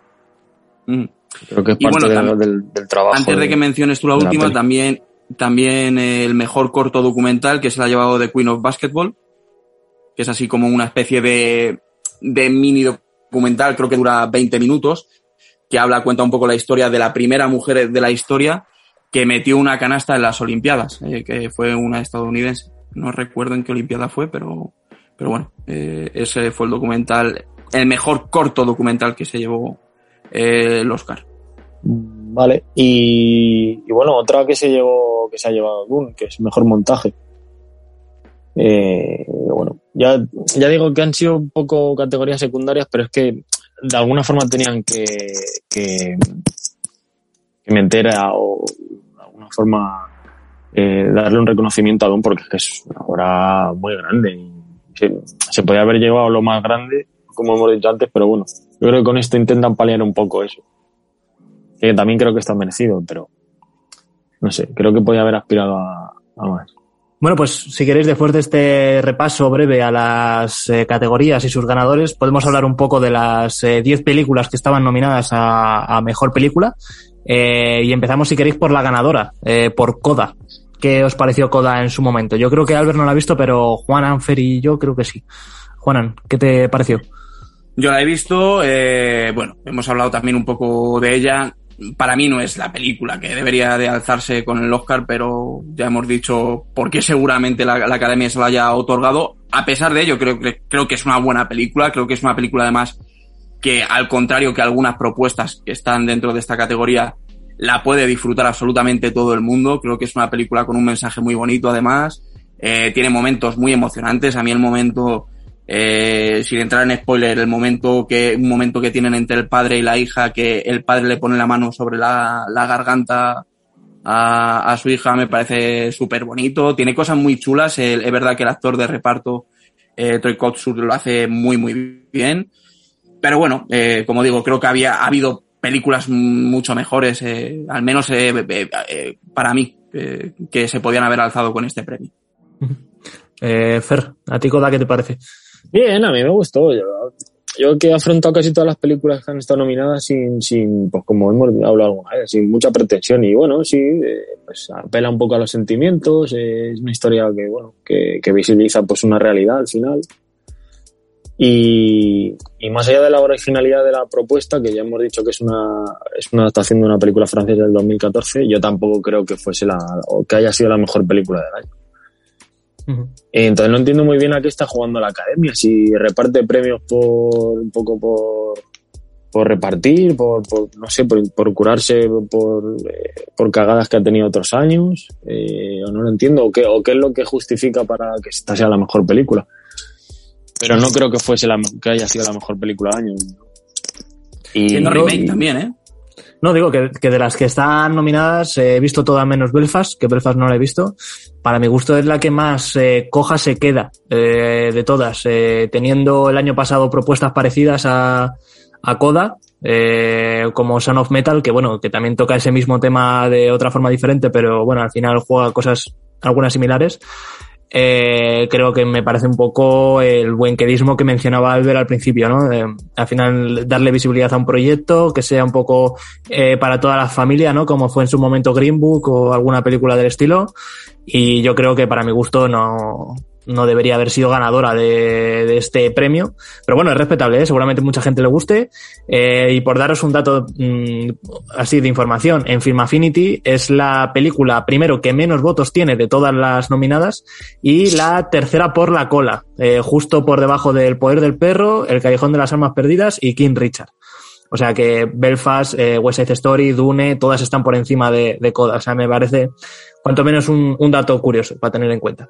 Mm. Creo que es Y parte bueno, de- también- del, del trabajo. Antes de que menciones tú la la última, también, también el mejor corto documental que se le ha llevado de Queen of Basketball, que es así como una especie de, de mini documental, creo que dura 20 minutos, que habla, cuenta un poco la historia de la primera mujer de la historia que metió una canasta en las Olimpiadas, eh, que fue una estadounidense. No recuerdo en qué Olimpiada fue, pero, pero bueno, eh, ese fue el documental, el mejor corto documental que se llevó eh, el Oscar. Vale, y, y bueno, otra que se llevó, que se ha llevado Dune, que es mejor montaje. Bueno, ya, ya digo que han sido un poco categorías secundarias, pero es que de alguna forma tenían que, que, que meter a, o de alguna forma eh, darle un reconocimiento a Dune porque es una obra muy grande y se, se podía haber llevado lo más grande, como hemos dicho antes, pero bueno, yo creo que con esto intentan paliar un poco eso que también creo que está merecido, pero no sé, creo que podía haber aspirado a más. Bueno, pues si queréis, después de este repaso breve a las eh, categorías y sus ganadores, podemos hablar un poco de las 10 películas que estaban nominadas a, Mejor Película. Eh, y empezamos, si queréis, por la ganadora, eh, por Coda. ¿Qué os pareció Coda en su momento? Yo creo que Albert no la ha visto, pero Juan Anfer y yo creo que sí. Juanan, ¿qué te pareció? Yo la he visto, eh, bueno, hemos hablado también un poco de ella. Para mí no es la película que debería de alzarse con el Oscar, pero ya hemos dicho por qué seguramente la, Academia se la haya otorgado. A pesar de ello, creo, que creo que es una buena película, creo que es una película además que al contrario que algunas propuestas que están dentro de esta categoría, la puede disfrutar absolutamente todo el mundo. Creo que es una película con un mensaje muy bonito además. Eh, tiene momentos muy emocionantes. A mí el momento eh, sin entrar en spoiler, el momento que, un momento que tienen entre el padre y la hija, que el padre le pone la mano sobre la, la garganta a, a, su hija, me parece súper bonito. Tiene cosas muy chulas. El, es verdad que el actor de reparto, eh, Troy Kotsur, lo hace muy, muy bien. Pero bueno, eh, como digo, creo que había ha habido películas mucho mejores, eh, al menos para mí, eh, que se podían haber alzado con este premio. [LAUGHS] Eh, Fer, ¿a ti Coda qué te parece? Bien, a mí me gustó. Yo, yo que he afrontado casi todas las películas que han estado nominadas sin, sin pues como hemos hablado alguna vez, sin mucha pretensión. Y bueno, sí, eh, pues apela un poco a los sentimientos, es una historia que, bueno, que, que, visibiliza pues una realidad al final. Y, y, más allá de la originalidad de la propuesta, que ya hemos dicho que es una, es una adaptación de una película francesa del 2014, yo tampoco creo que fuese la, o que haya sido la mejor película del año. Uh -huh. Entonces no entiendo muy bien a qué está jugando la academia, si reparte premios por un poco por, por repartir, por, por no sé, por, por curarse por, eh, por cagadas que ha tenido otros años, eh, o no lo entiendo, o qué, o qué es lo que justifica para que esta sea la mejor película. Pero no creo que fuese la, que haya sido la mejor película del año. Y Siendo remake y, también, ¿eh? No, digo que, que, de las que están nominadas eh, he visto todas menos Belfast, que Belfast no la he visto. Para mi gusto es la que más eh, coja se queda eh, de todas, eh, teniendo el año pasado propuestas parecidas a, a Coda, como Son of Metal, que bueno, que también toca ese mismo tema de otra forma diferente, pero bueno, al final juega cosas algunas similares. Eh, creo que me parece un poco el buen querismo que mencionaba Albert al principio, ¿no? Al final darle visibilidad a un proyecto que sea un poco eh, para toda la familia, ¿no? Como fue en su momento Green Book o alguna película del estilo. Y yo creo que para mi gusto no, no debería haber sido ganadora de, de este premio. Pero bueno, es respetable, ¿eh? seguramente mucha gente le guste. Eh, y por daros un dato mmm, así de información, en Film Affinity es la película primero que menos votos tiene de todas las nominadas y la tercera por la cola, eh, justo por debajo del Poder del Perro, El Callejón de las Almas Perdidas y King Richard. O sea que Belfast, eh, West Side Story, Dune, todas están por encima de, de Coda. O sea, me parece cuanto menos un, un dato curioso para tener en cuenta.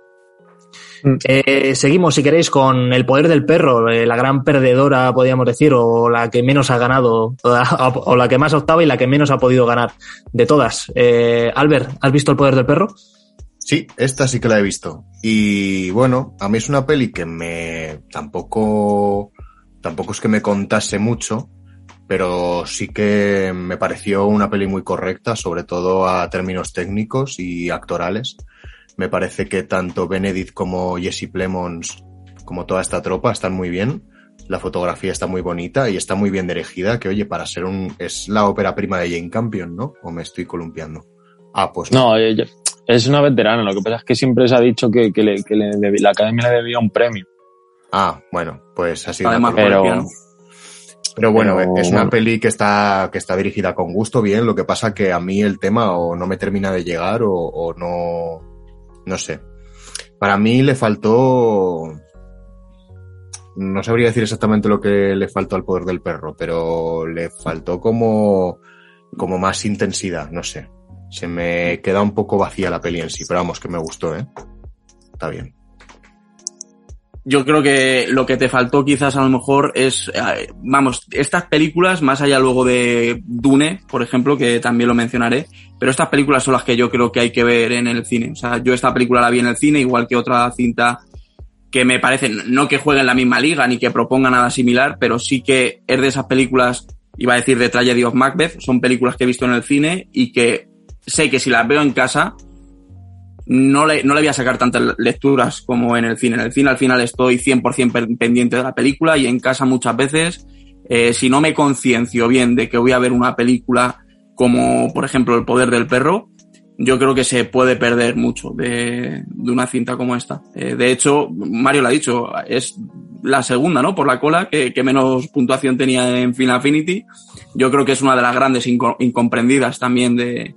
Eh, seguimos, si queréis, con El Poder del Perro, eh, la gran perdedora, podríamos decir, o la que menos ha ganado, o, [LAUGHS] o la que más octava y la que menos ha podido ganar de todas. Eh, Albert, ¿has visto El Poder del Perro? Sí, esta sí que la he visto. Y bueno, a mí es una peli que me tampoco tampoco es que me contase mucho, pero sí que me pareció una peli muy correcta, sobre todo a términos técnicos y actorales. Me parece que tanto Benedict como Jesse Plemons, como toda esta tropa, están muy bien. La fotografía está muy bonita y está muy bien dirigida, que oye, para ser un... es la ópera prima de Jane Campion, ¿no? ¿O me estoy columpiando? Ah, pues no. No, ella, es una veterana. Lo que pasa es que siempre se ha dicho que, que, le, que le debí, la academia le debía un premio. Ah, bueno, pues así. Además, pero, pero bueno, pero, es una peli que está, que está dirigida con gusto, bien. Lo que pasa que a mí el tema o no me termina de llegar o, o no, no sé. Para mí le faltó. No sabría decir exactamente lo que le faltó al poder del perro, pero le faltó como, como más intensidad, no sé. Se me queda un poco vacía la peli en sí, pero vamos, que me gustó, ¿eh? Está bien yo creo que lo que te faltó quizás a lo mejor es, vamos, estas películas, más allá luego de Dune, por ejemplo, que también lo mencionaré, pero estas películas son las que yo creo que hay que ver en el cine. O sea, yo esta película la vi en el cine, igual que otra cinta que me parece, no que juegue en la misma liga ni que proponga nada similar, pero sí que es de esas películas, iba a decir de Tragedy of Macbeth, son películas que he visto en el cine y que sé que si las veo en casa, no le, no le voy a sacar tantas lecturas como en el cine. En el cine al final estoy 100% pendiente de la película y en casa muchas veces, eh, si no me conciencio bien de que voy a ver una película como, por ejemplo, El Poder del Perro, yo creo que se puede perder mucho de, de una cinta como esta. Eh, de hecho, Mario lo ha dicho, es la segunda, ¿no? Por la cola, que, que menos puntuación tenía en Final Affinity. Yo creo que es una de las grandes inco incomprendidas también de,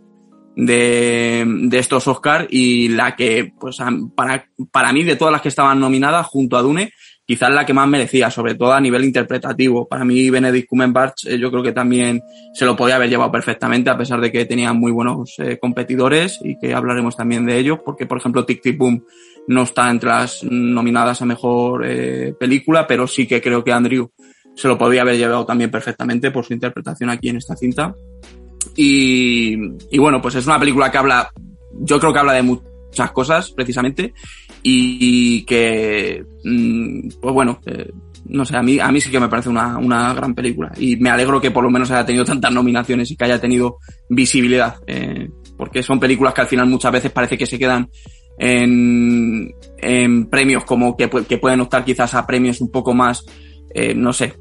de, de estos Oscar y la que, pues, para, para mí, de todas las que estaban nominadas junto a Dune, quizás la que más merecía, sobre todo a nivel interpretativo. Para mí, Benedict Cumberbatch, eh, yo creo que también se lo podía haber llevado perfectamente, a pesar de que tenía muy buenos eh, competidores y que hablaremos también de ellos, porque, por ejemplo, Tic Tic Boom no está entre las nominadas a mejor eh, película, pero sí que creo que Andrew se lo podía haber llevado también perfectamente por su interpretación aquí en esta cinta. Y, bueno, pues es una película que habla, yo creo que habla de muchas cosas, precisamente, y, que, mm, pues bueno, eh, no sé, a mí, a mí sí que me parece una, una gran película. Y me alegro que por lo menos haya tenido tantas nominaciones y que haya tenido visibilidad, eh, porque son películas que al final muchas veces parece que se quedan en, en premios como que, que pueden optar quizás a premios un poco más, eh, no sé,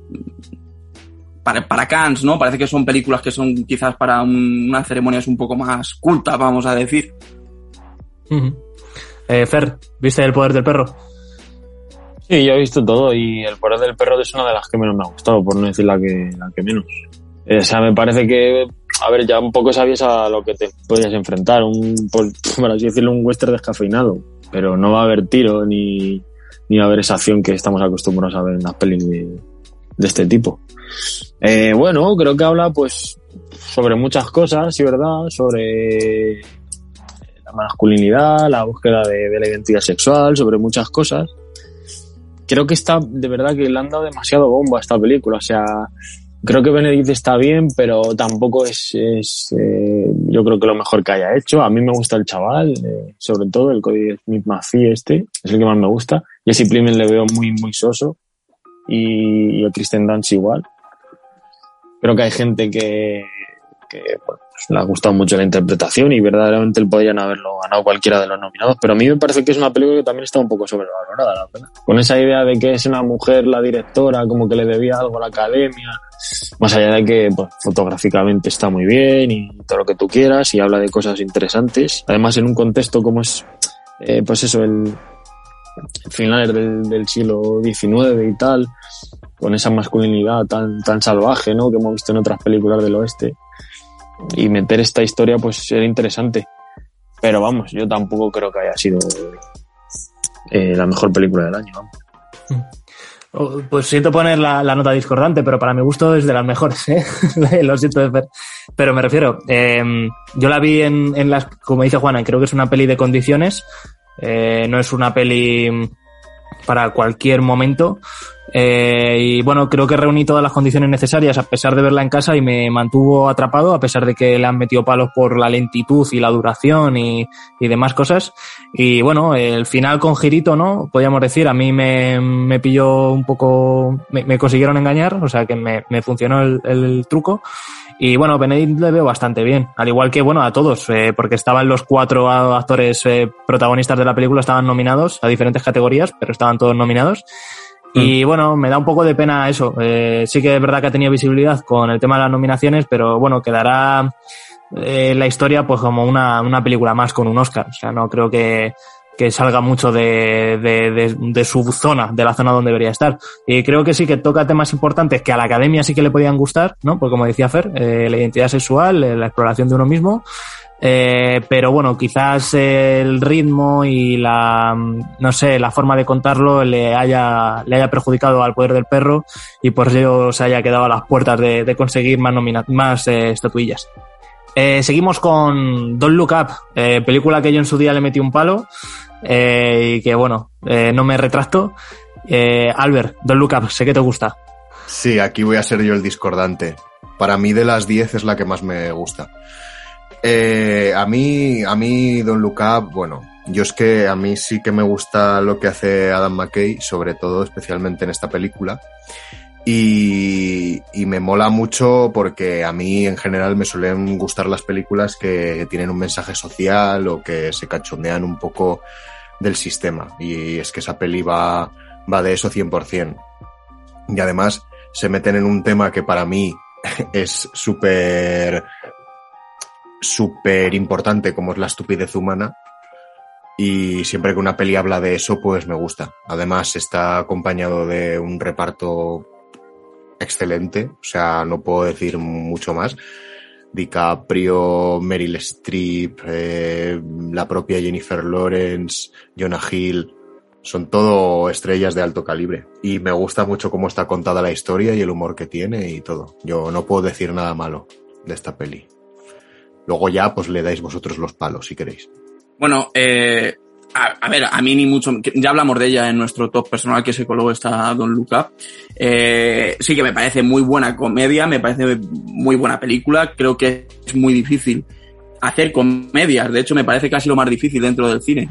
para, para Cannes, ¿no? Parece que son películas que son quizás para un, una ceremonia un poco más culta, vamos a decir. Uh -huh. eh, Fer, ¿viste El Poder del Perro? Sí, yo he visto todo y El Poder del Perro es una de las que menos me ha gustado, por no decir la que, la que menos. Eh, o sea, me parece que, a ver, ya un poco sabías a lo que te podías enfrentar, un, por, [LAUGHS] por así decirlo, un western descafeinado, pero no va a haber tiro ni, ni va a haber esa acción que estamos acostumbrados a ver en las pelis de, de este tipo. Eh, bueno, creo que habla pues sobre muchas cosas, sí, ¿verdad? Sobre la masculinidad, la búsqueda de, de, la identidad sexual, sobre muchas cosas. Creo que está, de verdad que le han dado demasiado bombo a esta película. O sea, creo que Benedict está bien, pero tampoco es, es eh, yo creo que lo mejor que haya hecho. A mí me gusta el chaval, eh, sobre todo el Cody Smith McPhee este, es el que más me gusta. Jesse Plimen le veo muy, muy soso y, a Kristen Dance igual. Creo que hay gente que, que pues, le ha gustado mucho la interpretación y verdaderamente él podrían haberlo ganado cualquiera de los nominados. Pero a mí me parece que es una película que también está un poco sobrevalorada, la verdad. Con esa idea de que es una mujer la directora, como que le debía algo a la academia, más allá de que pues, fotográficamente está muy bien y todo lo que tú quieras y habla de cosas interesantes. Además, en un contexto como es, eh, pues eso, el finales del, del siglo XIX y tal, con esa masculinidad tan, tan salvaje, ¿no? Que hemos visto en otras películas del oeste. Y meter esta historia, pues era interesante. Pero vamos, yo tampoco creo que haya sido eh, la mejor película del año. Oh, Pues siento poner la, la nota discordante, pero para mi gusto es de las mejores, ¿eh? [LAUGHS] Lo siento. Pero me refiero, eh, yo la vi en, en las, como dice Juana, creo que es una peli de condiciones, eh, no es una peli para cualquier momento. Eh, y bueno, creo que reuní todas las condiciones necesarias a pesar de verla en casa y me mantuvo atrapado a pesar de que le han metido palos por la lentitud y la duración y, y demás cosas. Y bueno, el final con girito, ¿no? Podríamos decir, a mí me, me pilló un poco, me, me consiguieron engañar, o sea que me, me funcionó el, el truco. Y bueno, Benedict le veo bastante bien, al igual que bueno a todos, eh, porque estaban los cuatro actores eh, protagonistas de la película, estaban nominados a diferentes categorías, pero estaban todos nominados. Y bueno, me da un poco de pena eso. Eh, sí que es verdad que ha tenido visibilidad con el tema de las nominaciones, pero bueno, quedará eh, la historia pues como una, una película más con un Oscar. O sea, no creo que, que salga mucho de, de, su zona, de la zona donde debería estar. Y creo que sí que toca temas importantes que a la academia sí que le podían gustar, ¿no? Pues como decía Fer, eh, la identidad sexual, eh, la exploración de uno mismo. Eh, pero bueno, quizás el ritmo y la, no sé, la forma de contarlo le haya, le haya perjudicado al poder del perro y por ello se haya quedado a las puertas de, conseguir más, nomina más estatuillas. Eh, seguimos con Don't Look Up, eh, película que yo en su día le metí un palo eh, y que bueno, eh, no me retracto. Albert, Don't Look Up, sé que te gusta. Sí, aquí voy a ser yo el discordante. Para mí de las 10 es la que más me gusta. A mí, a mí Don't Look Up, bueno, yo es que a mí sí que me gusta lo que hace Adam McKay, sobre todo especialmente en esta película. Y, y, me mola mucho porque a mí en general me suelen gustar las películas que tienen un mensaje social o que se cachondean un poco del sistema. Y es que esa peli va, va de eso 100%. Y además se meten en un tema que para mí [LAUGHS] es súper, súper importante como es la estupidez humana. Y siempre que una peli habla de eso, pues me gusta. Además está acompañado de un reparto excelente, o sea, no puedo decir mucho más. DiCaprio, Meryl Streep, eh, la propia Jennifer Lawrence, Jonah Hill, son todo estrellas de alto calibre. Y me gusta mucho cómo está contada la historia y el humor que tiene y todo. Yo no puedo decir nada malo de esta peli. Luego ya, pues le dais vosotros los palos si queréis. Bueno, eh, a, ver, a mí ni mucho, ya hablamos de ella en nuestro top personal que coló está Don Luca. Eh, sí que me parece muy buena comedia, me parece muy buena película, creo que es muy difícil hacer comedias, de hecho me parece casi lo más difícil dentro del cine.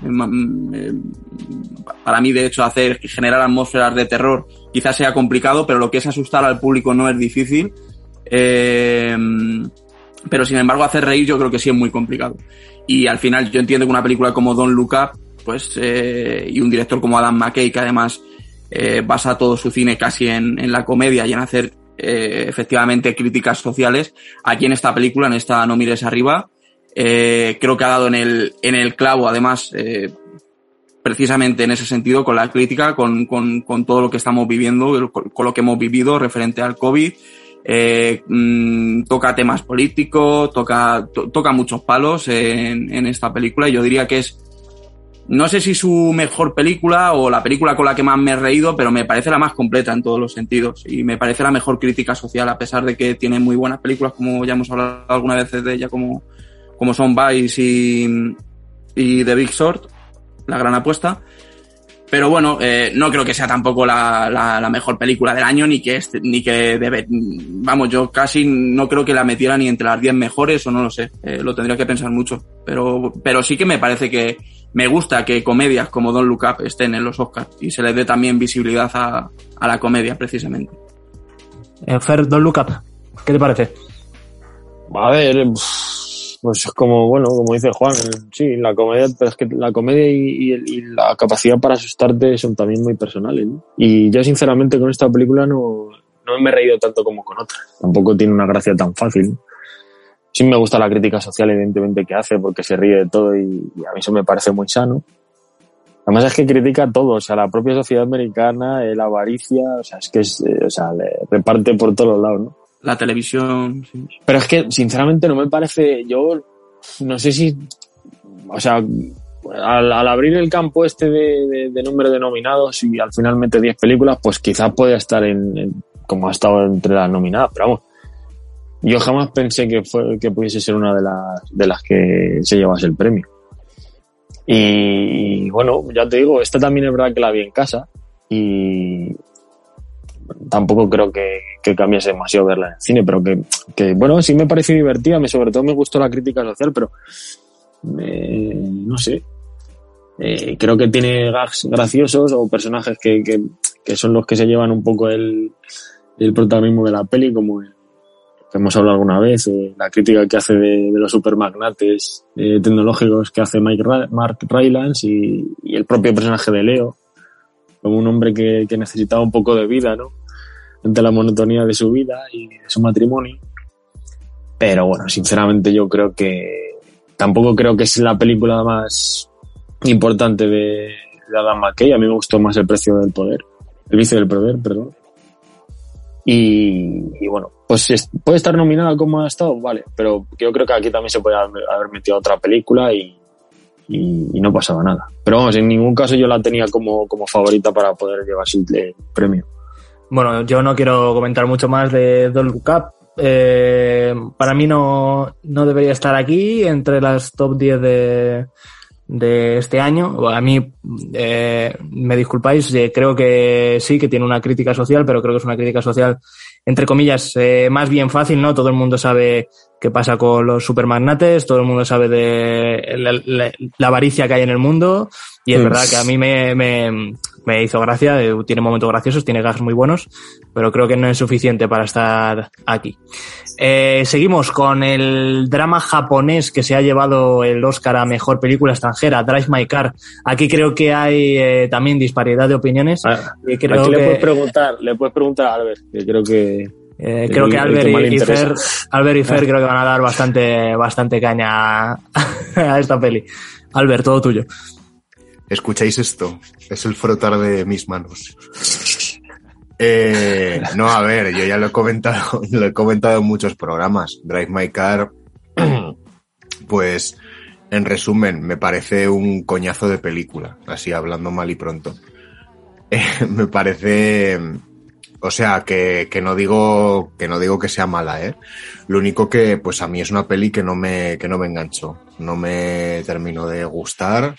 Para mí, de hecho, hacer, generar atmósferas de terror quizás sea complicado, pero lo que es asustar al público no es difícil. Eh, pero sin embargo, hacer reír yo creo que sí es muy complicado. Y al final yo entiendo que una película como Don Look Up pues, eh, y un director como Adam McKay, que además eh, basa todo su cine casi en, en la comedia y en hacer eh, efectivamente críticas sociales, aquí en esta película, en esta No mires arriba, creo que ha dado en el, en el clavo, además, precisamente en ese sentido, con la crítica, con, con, con todo lo que estamos viviendo, con, lo que hemos vivido referente al COVID. Mmm, toca temas políticos, toca, to, toca muchos palos en, en esta película y yo diría que es no sé si su mejor película o la película con la que más me he reído, pero me parece la más completa en todos los sentidos y me parece la mejor crítica social, a pesar de que tiene muy buenas películas, como ya hemos hablado alguna vez de ella, como, como son Vice y, y The Big Short, la gran apuesta. Pero bueno, eh, no creo que sea tampoco la, la, la, mejor película del año, ni que, este, ni que debe, vamos, yo casi no creo que la metiera ni entre las 10 mejores o no lo sé, eh, lo tendría que pensar mucho. Pero, pero sí que me parece que me gusta que comedias como Don Look Up estén en los Oscars y se les dé también visibilidad a, a la comedia, precisamente. Eh, Fer, Don Look Up, ¿qué te parece? A ver, pues es como, bueno, como dice Juan, sí, la comedia, pero es que la comedia y, y, la capacidad para asustarte son también muy personales, ¿no? Y yo sinceramente con esta película no, no me he reído tanto como con otras. Tampoco tiene una gracia tan fácil. Sí me gusta la crítica social, evidentemente, que hace, porque se ríe de todo y, y a mí eso me parece muy sano. Además es que critica todo, o sea, la propia sociedad americana, la avaricia, o sea, es que es, eh, o sea, le reparte por todos lados, ¿no? La televisión, sí. Pero es que, sinceramente, no me parece, yo, no sé si, o sea, al, al abrir el campo este de, de, de, número de nominados y al final mete 10 películas, pues quizás puede estar en, en, como ha estado entre las nominadas, pero vamos, yo jamás pensé que, fue, que pudiese ser una de las, de las que se llevase el premio. Y, bueno, ya te digo, esta también es verdad que la vi en casa y tampoco creo que, que cambiase demasiado verla en el cine, pero que, que bueno, sí me pareció divertida, me, sobre todo me gustó la crítica social, pero eh, no sé. Eh, creo que tiene gags graciosos o personajes que, que, que, son los que se llevan un poco el, el protagonismo de la peli, como el, hemos hablado alguna vez, eh, la crítica que hace de, los supermagnates eh, tecnológicos que hace Mike Mark Rylance y, el propio personaje de Leo, como un hombre que, que, necesitaba un poco de vida, ¿no? Ante la monotonía de su vida y de su matrimonio. Pero bueno, sinceramente yo creo que tampoco creo que es la película más importante de, de Adam McKay. A mí me gustó más El precio del poder. El vicio del poder, perdón. Y, bueno, pues puede estar nominada como ha estado, vale, pero yo creo que aquí también se puede haber metido otra película y, y, y, no pasaba nada. Pero vamos, en ningún caso yo la tenía como, como favorita para poder llevarse el premio. Bueno, yo no quiero comentar mucho más de Don't Look Up. Eh, para mí no, no debería estar aquí entre las top 10 de, de este año. A mí, eh, me disculpáis, eh, creo que sí, que tiene una crítica social, pero creo que es una crítica social, entre comillas, eh, más bien fácil, ¿no? Todo el mundo sabe qué pasa con los supermagnates, todo el mundo sabe de la, la, la avaricia que hay en el mundo, y es verdad que a mí me, me, me hizo gracia, eh, tiene momentos graciosos, tiene gags muy buenos, pero creo que no es suficiente para estar aquí. Eh, seguimos con el drama japonés que se ha llevado el Oscar a Mejor Película Extranjera, Drive My Car. Aquí creo que hay eh, también disparidad de opiniones. Ah, creo aquí que... le puedes preguntar, le puedes preguntar a Albert, que creo que... Eh, creo que Albert y, y, Fer, Albert y Fer creo que van a dar bastante, bastante caña [LAUGHS] a esta peli. Albert, todo tuyo. ¿Escucháis esto? Es el frotar de mis manos. Eh, no, a ver, yo ya lo he comentado, [LAUGHS] lo he comentado en muchos programas. Drive My Car, [CLEARS THROAT] pues, en resumen, me parece un coñazo de película, así hablando mal y pronto. [LAUGHS] Eh, me parece, o sea, que, que, no digo, que no digo que sea mala, eh. Lo único que, pues a mí es una peli que no me, que no me enganchó. No me terminó de gustar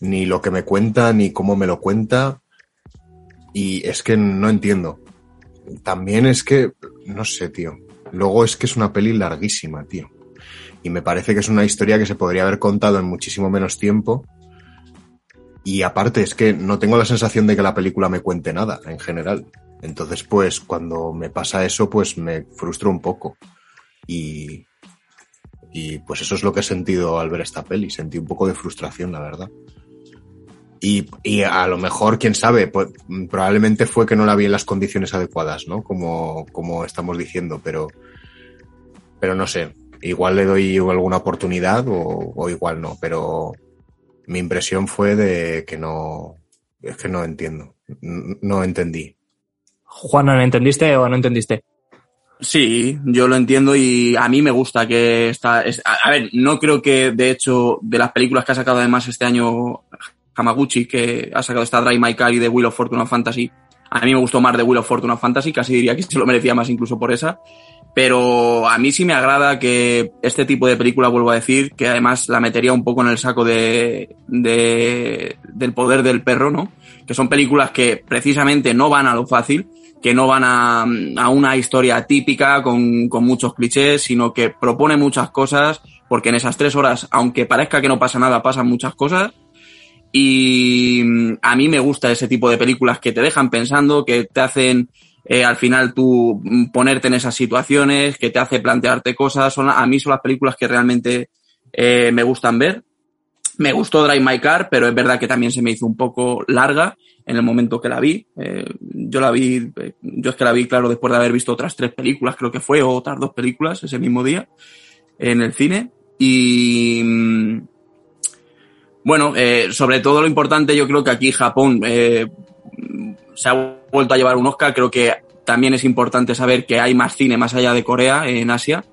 ni lo que me cuenta, ni cómo me lo cuenta. Y es que no entiendo. También es que, no sé, tío. Luego es que es una peli larguísima, tío. Y me parece que es una historia que se podría haber contado en muchísimo menos tiempo. Y aparte es que no tengo la sensación de que la película me cuente nada, en general. Entonces, pues, cuando me pasa eso, pues me frustro un poco. Y, y pues eso es lo que he sentido al ver esta peli. Sentí un poco de frustración, la verdad. Y, y, a lo mejor, quién sabe, pues, probablemente fue que no la vi en las condiciones adecuadas, ¿no? Como, como estamos diciendo, pero, pero no sé, igual le doy alguna oportunidad o, o, igual no, pero mi impresión fue de que no, es que no entiendo, no entendí. Juan, ¿no entendiste o no entendiste? Sí, yo lo entiendo y a mí me gusta que está. Es, a, a, ver, no creo que de hecho de las películas que ha sacado además este año Hamaguchi, que ha sacado esta Dry My Car y de Wheel of Fortune Fantasy. A mí me gustó más de Wheel of Fortune Fantasy, casi diría que se lo merecía más incluso por esa. Pero a mí sí me agrada que este tipo de película, vuelvo a decir, que además la metería un poco en el saco de, de, del poder del perro, ¿no? Que son películas que precisamente no van a lo fácil, que no van a, a una historia típica con, con muchos clichés, sino que propone muchas cosas, porque en esas tres horas, aunque parezca que no pasa nada, pasan muchas cosas y a mí me gusta ese tipo de películas que te dejan pensando, que te hacen eh, al final tú mm, ponerte en esas situaciones, que te hace plantearte cosas. Son, a mí son las películas que realmente eh, me gustan ver. Me gustó Drive My Car, pero es verdad que también se me hizo un poco larga en el momento que la vi. Eh, yo la vi, eh, yo es que la vi, claro, después de haber visto otras tres películas, creo que fue, o otras dos películas ese mismo día en el cine. Y mm, bueno, eh, sobre todo lo importante, yo creo que aquí Japón eh, se ha vuelto a llevar un Oscar. Creo que también es importante saber que hay más cine más allá de Corea en Asia.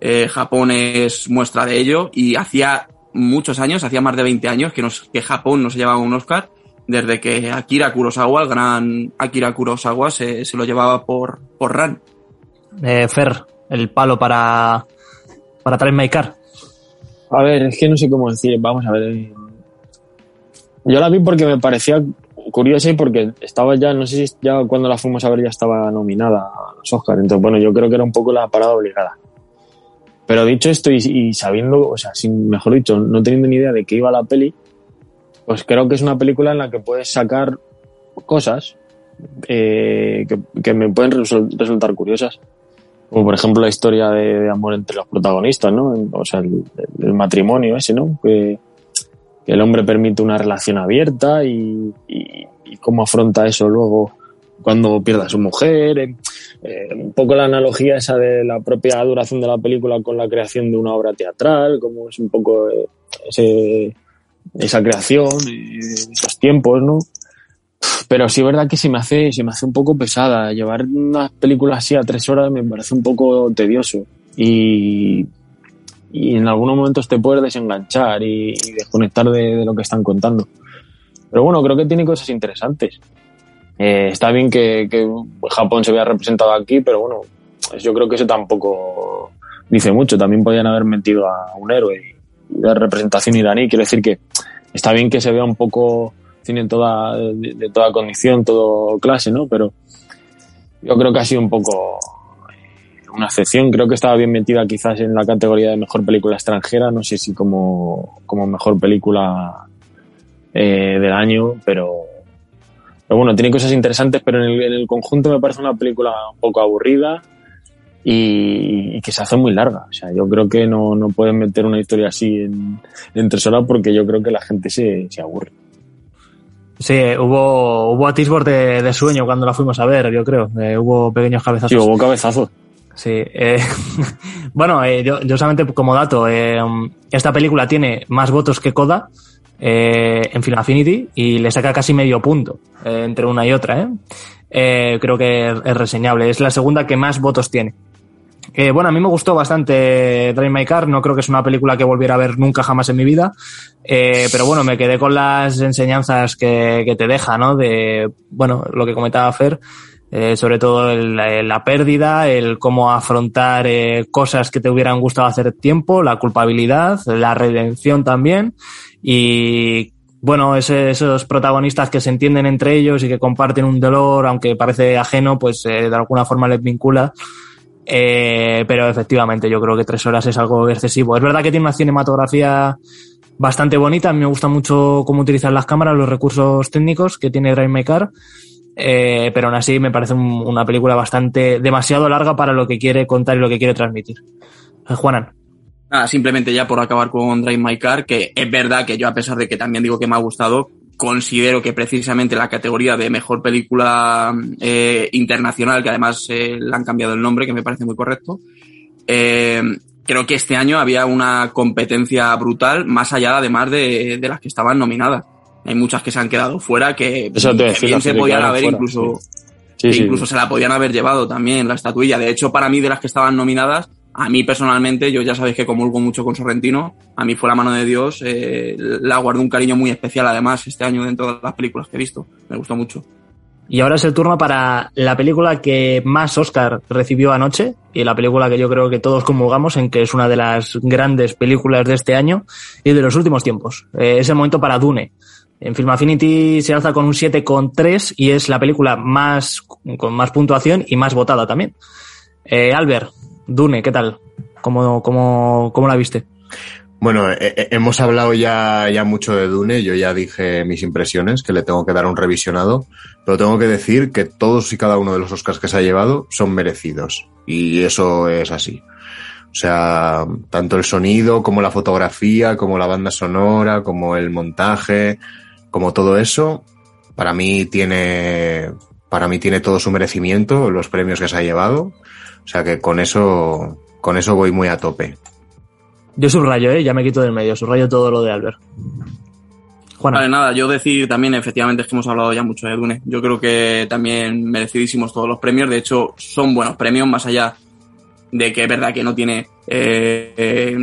Eh, Japón es muestra de ello y hacía muchos años, hacía más de 20 años que, nos, que Japón no se llevaba un Oscar desde que Akira Kurosawa, el gran Akira Kurosawa, se, se lo llevaba por, por Ran. Eh, Fer, el palo para, para My Car. A ver, es que no sé cómo decir. Vamos a ver. Yo la vi porque me parecía curiosa y porque estaba ya, no sé si ya cuando la fuimos a ver ya estaba nominada a los Oscars. Entonces, bueno, yo creo que era un poco la parada obligada. Pero dicho esto y, sabiendo, o sea, sin, mejor dicho, no teniendo ni idea de qué iba la peli, pues creo que es una película en la que puedes sacar cosas eh, que, me pueden resultar curiosas. Como por ejemplo la historia de, amor entre los protagonistas, ¿no? O sea, el, matrimonio ese, ¿no? Que el hombre permite una relación abierta y, y- y cómo afronta eso luego cuando pierde a su mujer. eh, un poco la analogía esa de la propia duración de la película con la creación de una obra teatral, como es un poco eh, ese, esa creación, esos tiempos, ¿no? Pero sí es verdad que se me hace, se me hace un poco pesada. Llevar una película así a tres horas me parece un poco tedioso. Y, y en algunos momentos te puedes desenganchar y, y desconectar de, de lo que están contando. Pero bueno, creo que tiene cosas interesantes. Eh, está bien que, que Japón se vea representado aquí, pero bueno, yo creo que eso tampoco dice mucho. También podían haber metido a un héroe y dar representación iraní. Quiero decir que está bien que se vea un poco cine toda, de, de toda condición, todo clase, ¿no? Pero yo creo que ha sido un poco una excepción. Creo que estaba bien metida quizás en la categoría de mejor película extranjera. No sé si como, como mejor película eh, del año, pero, pero bueno, tiene cosas interesantes, pero en el, en el conjunto me parece una película un poco aburrida y, y que se hace muy larga. O sea, yo creo que no, no pueden meter una historia así en, en tres horas porque yo creo que la gente se, se aburre. Sí, hubo, hubo atisbos de, de sueño cuando la fuimos a ver, yo creo. Eh, hubo pequeños cabezazos. Sí, hubo cabezazos. Sí. eh, [LAUGHS] bueno, eh, yo, yo solamente como dato, eh, esta película tiene más votos que Coda eh, en Film Affinity y le saca casi medio punto eh, entre una y otra. ¿eh? Eh, creo que es, es reseñable. Es la segunda que más votos tiene. Eh, bueno, a mí me gustó bastante Drive My Car. No creo que es una película que volviera a ver nunca jamás en mi vida. Eh, pero bueno, me quedé con las enseñanzas que, que te deja, ¿no? De, bueno, lo que comentaba Fer. Eh, sobre todo el- la, la pérdida, el cómo afrontar eh, cosas que te hubieran gustado hacer tiempo, la culpabilidad, la redención también y bueno, esos protagonistas que se entienden entre ellos y que comparten un dolor, aunque parece ajeno, pues eh, de alguna forma les vincula. Eh, pero efectivamente yo creo que tres horas es algo excesivo. Es verdad que tiene una cinematografía bastante bonita. A mí me gusta mucho cómo utilizan las cámaras, los recursos técnicos que tiene Drive My Car. Eh, pero aún así me parece un- una película bastante demasiado larga para lo que quiere contar y lo que quiere transmitir. Eh, Juanan. Simplemente ya por acabar con Drive My Car, que es verdad que yo a pesar de que también digo que me ha gustado, considero que precisamente la categoría de mejor película eh, internacional, que además eh, le han cambiado el nombre, que me parece muy correcto, creo que este año había una competencia brutal, más allá además de, de las que estaban nominadas. Hay muchas que se han quedado fuera que, Eso te que bien se podían haber fuera, incluso Sí, que sí. incluso se la podían haber llevado también la estatuilla. De hecho, para mí, de las que estaban nominadas, a mí personalmente, yo ya sabéis que comulgo mucho con Sorrentino, a mí fue la mano de Dios, eh, la guardé un cariño muy especial además este año dentro de las películas que he visto. Me gustó mucho. Y ahora es el turno para la película que más Oscar recibió anoche y la película que yo creo que todos comulgamos en que es una de las grandes películas de este año y de los últimos tiempos. Eh, es el momento para Dune. En Film Affinity se alza con un 7,3 y es la película más con más puntuación y más votada también. Eh, Albert, Dune, ¿qué tal? ¿Cómo, cómo, cómo la viste? Bueno, eh, eh, hemos hablado ya, ya mucho de Dune, yo ya dije mis impresiones, que le tengo que dar un revisionado, pero tengo que decir que todos y cada uno de los Oscars que se ha llevado son merecidos, y eso es así. O sea, tanto el sonido como la fotografía, como la banda sonora, como el montaje, como todo eso, para mí tiene, para mí tiene todo su merecimiento, los premios que se ha llevado. O sea que con eso, con eso voy muy a tope. Yo subrayo, ¿eh? ya me quito del medio, subrayo todo lo de Albert. Juana. Vale, nada, yo decir también, efectivamente, es que hemos hablado ya mucho de Dune. Yo creo que también merecidísimos todos los premios. De hecho, son buenos premios, más allá de que es verdad que no tiene. Eh,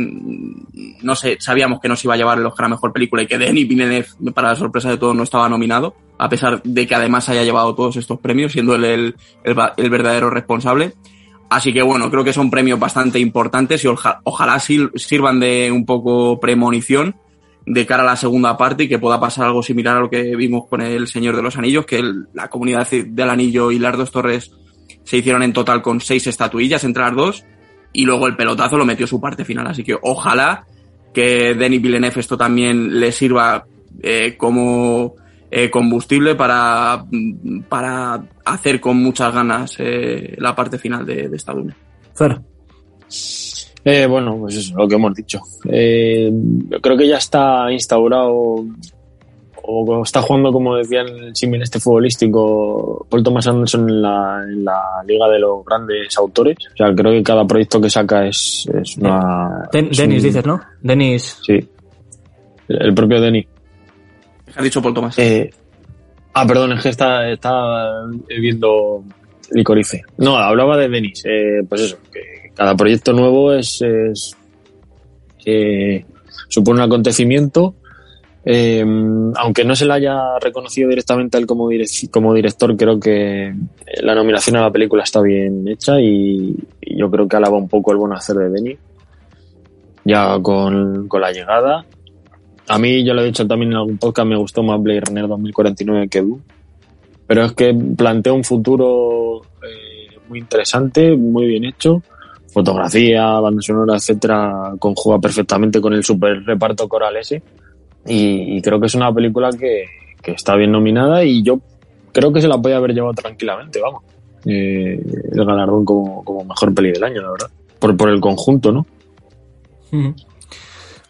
no sé, sabíamos que no se iba a llevar el Oscar a mejor película y que Denis Villeneuve, para la sorpresa de todos, no estaba nominado, a pesar de que además haya llevado todos estos premios, siendo él el, el, verdadero responsable. Así que bueno, creo que son premios bastante importantes y ojalá, sirvan de un poco premonición de cara a la segunda parte y que pueda pasar algo similar a lo que vimos con el Señor de los Anillos, que la comunidad del Anillo y las dos torres se hicieron en total con seis estatuillas entre las dos y luego el pelotazo lo metió su parte final. Así que ojalá que Denis Villeneuve esto también le sirva eh, como eh, combustible para, para hacer con muchas ganas eh, la parte final de, de esta Dune. Fer. Eh, bueno, pues eso, lo que hemos dicho. Eh, creo que ya está instaurado o está jugando, como decía en el símil este futbolístico, Paul Thomas Anderson en la, en la, liga de los grandes autores. O sea, creo que cada proyecto que saca es, es una... Den, es un- dices, ¿no? Denis. Sí. El, el propio Denis. Ha dicho Paul Thomas. Eh, ah, perdón, es que está, está viendo Licorice. No, hablaba de Denis. Eh, pues eso, que cada proyecto nuevo es, es eh, supone un acontecimiento. Eh, aunque no se le haya reconocido directamente a él como, direc- como director, creo que la nominación a la película está bien hecha y, yo creo que alaba un poco el buen hacer de Denis. Ya con, con la llegada. A mí, yo lo he dicho también en algún podcast, me gustó más Blade Runner 2049 que Dune. Pero es que plantea un futuro eh, muy interesante, muy bien hecho. Fotografía, banda sonora, etcétera, conjuga perfectamente con el super reparto coral ese. Y, y creo que es una película que, que está bien nominada y yo creo que se la podía haber llevado tranquilamente, vamos. Eh, el galardón como, como mejor peli del año, la verdad. Por, por el conjunto, ¿no?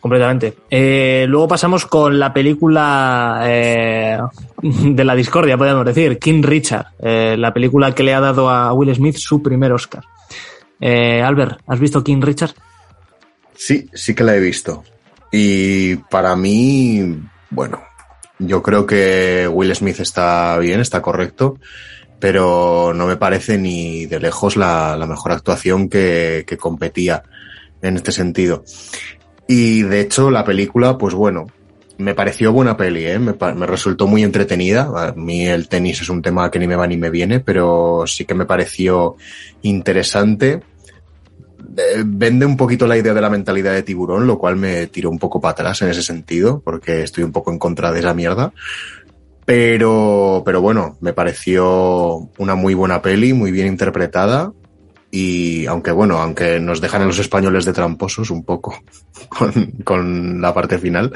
Completamente. Eh, luego pasamos con la película eh, de la discordia, podríamos decir, King Richard, eh, la película que le ha dado a Will Smith su primer Oscar. Eh, Albert, ¿has visto King Richard? Sí, sí que la he visto. Y para mí, bueno, yo creo que Will Smith está bien, está correcto, pero no me parece ni de lejos la, mejor actuación que, que competía en este sentido. Y de hecho, la película, pues bueno, me pareció buena peli, ¿eh? me, me resultó muy entretenida. A mí el tenis es un tema que ni me va ni me viene, pero sí que me pareció interesante. Eh, Vende un poquito la idea de la mentalidad de tiburón, lo cual me tiró un poco para atrás en ese sentido, porque estoy un poco en contra de esa mierda. Pero, pero bueno, me pareció una muy buena peli, muy bien interpretada. Y aunque bueno, aunque nos dejan a los españoles de tramposos un poco [LAUGHS] con, con la parte final.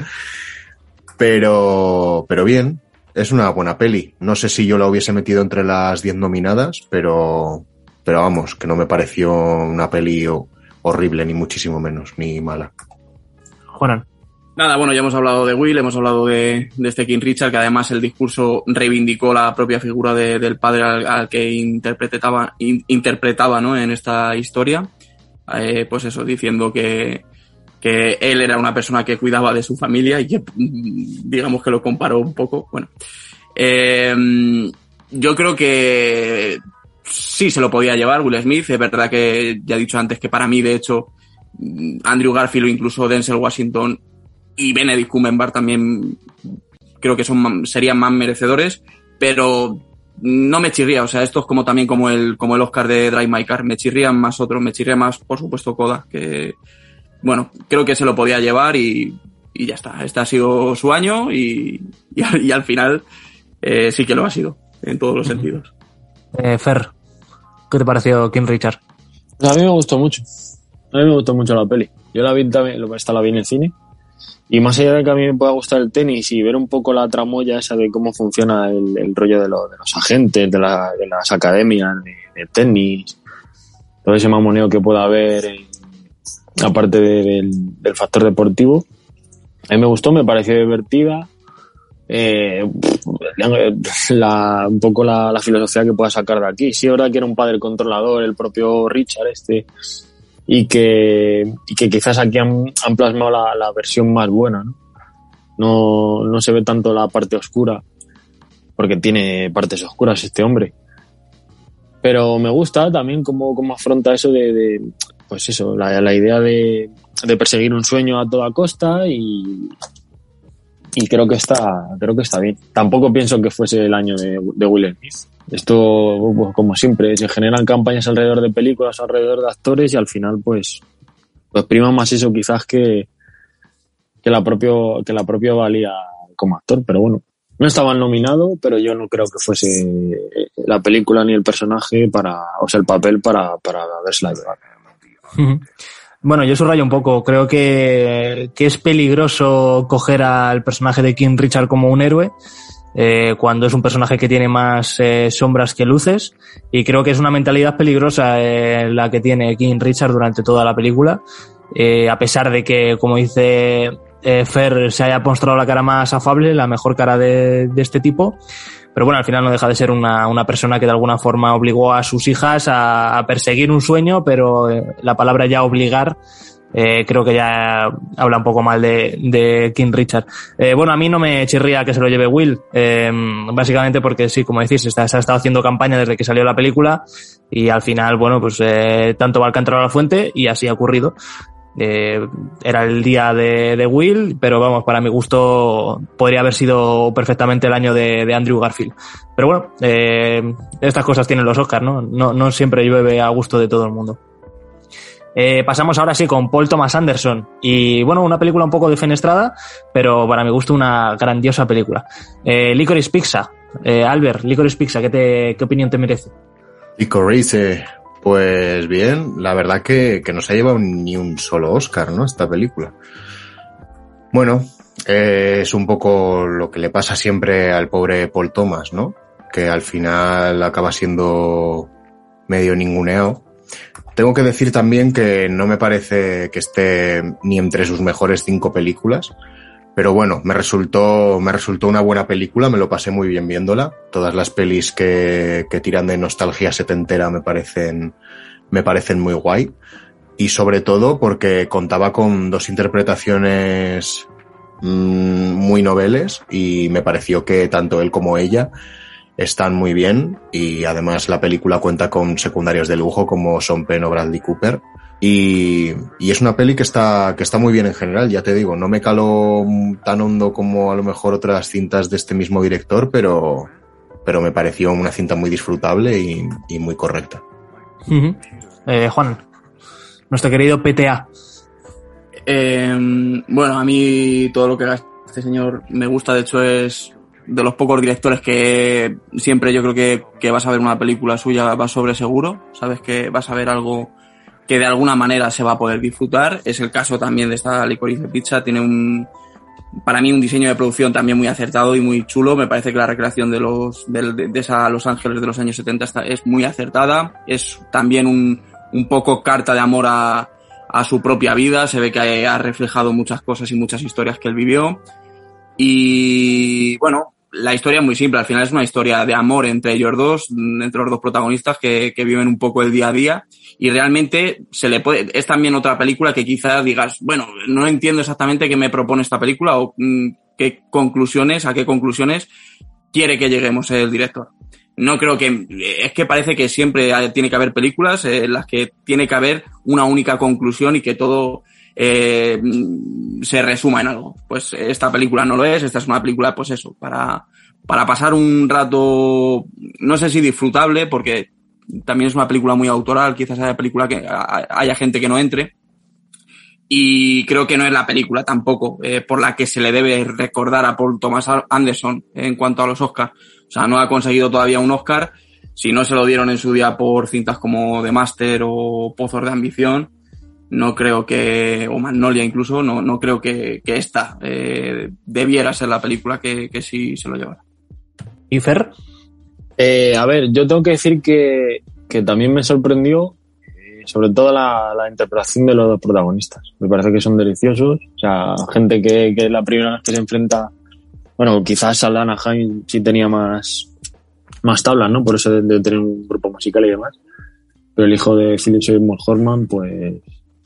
Pero, pero bien, es una buena peli. No sé si yo la hubiese metido entre las 10 nominadas, pero, pero vamos, que no me pareció una peli horrible, ni muchísimo menos, ni mala. Juanan. Nada, bueno, ya hemos hablado de Will, hemos hablado de, de este King Richard, que además el discurso reivindicó la propia figura de- del padre al, al que interpretaba, in- interpretaba ¿no? en esta historia. Eh, pues eso, diciendo que, que él era una persona que cuidaba de su familia y que, mm, digamos que lo comparó un poco. Bueno, eh, yo creo que sí se lo podía llevar Will Smith. Es verdad que ya he dicho antes que para mí, de hecho, mm, Andrew Garfield o incluso Denzel Washington y Benedict Cumberbatch también creo que son serían más merecedores, pero no me chirría, o sea, esto es como también como el como el Oscar de Drive My Car, me chirrían más otros, me chirría más, por supuesto, Coda, que bueno, creo que se lo podía llevar y, y ya está, este ha sido su año y, y, al, y al final eh, sí que lo ha sido, en todos los sentidos. Eh, Fer, ¿qué te pareció King Richard? A mí me gustó mucho. A mí me gustó mucho la peli. Yo la vi también, esta la vi en el cine. Y más allá de que a mí me pueda gustar el tenis y ver un poco la tramoya esa de cómo funciona el, rollo de, los agentes, de, la, de las academias de, tenis, todo ese mamoneo que pueda haber, aparte del, del factor deportivo, a mí me gustó, me pareció divertida eh, la, un poco la, filosofía que pueda sacar de aquí. Sí, ahora que era un padre controlador, el propio Richard este, y que, y que quizás aquí han, plasmado la, versión más buena, ¿no? ¿no? No se ve tanto la parte oscura, porque tiene partes oscuras este hombre. Pero me gusta también cómo, cómo afronta eso de, pues eso, la, la idea de, de perseguir un sueño a toda costa y, y creo que está creo que está bien. Tampoco pienso que fuese el año de, Will Smith. Esto, pues, como siempre, se generan campañas alrededor de películas, alrededor de actores y al final, pues, pues prima más eso quizás que, que la propio, que la propia valía como actor. Pero bueno, no estaba nominado, pero yo no creo que fuese la película ni el personaje para, o sea, el papel para, para haberse la llevado. Bueno, yo subrayo un poco. Creo que, que es peligroso coger al personaje de King Richard como un héroe. Eh, cuando es un personaje que tiene más eh, sombras que luces y creo que es una mentalidad peligrosa eh, la que tiene King Richard durante toda la película eh, a pesar de que como dice Fer se haya mostrado la cara más afable la mejor cara de, de este tipo pero bueno, al final no deja de ser una, una persona que de alguna forma obligó a sus hijas a, perseguir un sueño, pero eh, la palabra ya obligar eh, creo que ya habla un poco mal de, de King Richard. Eh, bueno, a mí no me chirría que se lo lleve Will, eh, básicamente porque sí, como decís, está, se ha estado haciendo campaña desde que salió la película y al final, bueno, pues tanto va al a la fuente y así ha ocurrido. Eh, era el día de, de, Will, pero vamos, para mi gusto podría haber sido perfectamente el año de, de Andrew Garfield. Pero bueno, eh, estas cosas tienen los Oscars, ¿no? ¿no? No siempre llueve a gusto de todo el mundo. Eh, pasamos ahora sí con Paul Thomas Anderson. Y bueno, una película un poco defenestrada, pero para mi gusto una grandiosa película. Licorice Pizza. Albert, Licorice Pizza, ¿qué, te, ¿qué opinión te merece? Licorice, pues bien, la verdad que, que no se ha llevado ni un solo Oscar, ¿no? Esta película. Bueno, eh, es un poco lo que le pasa siempre al pobre Paul Thomas, ¿no? Que al final acaba siendo medio ninguneado. Tengo que decir también que no me parece que esté ni entre sus mejores cinco películas, pero bueno, me resultó, me resultó una buena película, me lo pasé muy bien viéndola. Todas las pelis que, que tiran de nostalgia setentera me parecen, me parecen muy guay. Y sobre todo porque contaba con dos interpretaciones mmm, muy noveles y me pareció que tanto él como ella están muy bien y además la película cuenta con secundarios de lujo como Son Penn o Bradley Cooper y, y, es una peli que está, que está muy bien en general, ya te digo, no me caló tan hondo como a lo mejor otras cintas de este mismo director, pero, pero me pareció una cinta muy disfrutable y, y muy correcta. Uh -huh. eh, Juan, nuestro querido PTA. Eh, bueno, a mí todo lo que haga este señor me gusta, de hecho es de los pocos directores que siempre yo creo que, que vas a ver una película suya, va sobre seguro, sabes que vas a ver algo que de alguna manera se va a poder disfrutar. Es el caso también de esta Licorice Pizza. Tiene un, para mí, un diseño de producción también muy acertado y muy chulo. Me parece que la recreación de los, de, de esa Los Ángeles de los años 70 está, es muy acertada. Es también un, un poco carta de amor a, a su propia vida. Se ve que ha reflejado muchas cosas y muchas historias que él vivió. Y bueno, la historia es muy simple. Al final es una historia de amor entre ellos dos, entre los dos protagonistas que, que viven un poco el día a día y realmente se le puede, es también otra película que quizás digas, bueno, no entiendo exactamente qué me propone esta película o mmm, qué conclusiones, a qué conclusiones quiere que lleguemos el director. No creo que, es que parece que siempre tiene que haber películas en las que tiene que haber una única conclusión y que todo eh, se resuma en algo. Pues esta película no lo es, esta es una película, pues eso, para, para pasar un rato, no sé si disfrutable, porque también es una película muy autoral, quizás haya película que haya gente que no entre. Y creo que no es la película tampoco eh, por la que se le debe recordar a Paul Thomas Anderson en cuanto a los Oscars. O sea, no ha conseguido todavía un Oscar. Si no se lo dieron en su día por cintas como The Master o Pozos de Ambición. No creo que, o Magnolia incluso, no, no creo que, que esta eh, debiera ser la película que, que sí se lo llevara. ¿Y Fer? Eh, a ver, yo tengo que decir que, que también me sorprendió, eh, sobre todo la, la, interpretación de los dos protagonistas. Me parece que son deliciosos. O sea, gente que, que la primera vez que se enfrenta, bueno, quizás Salana Haim sí tenía más, más tablas, ¿no? Por eso de, de, tener un grupo musical y demás. Pero el hijo de Philip Seymour Horman, pues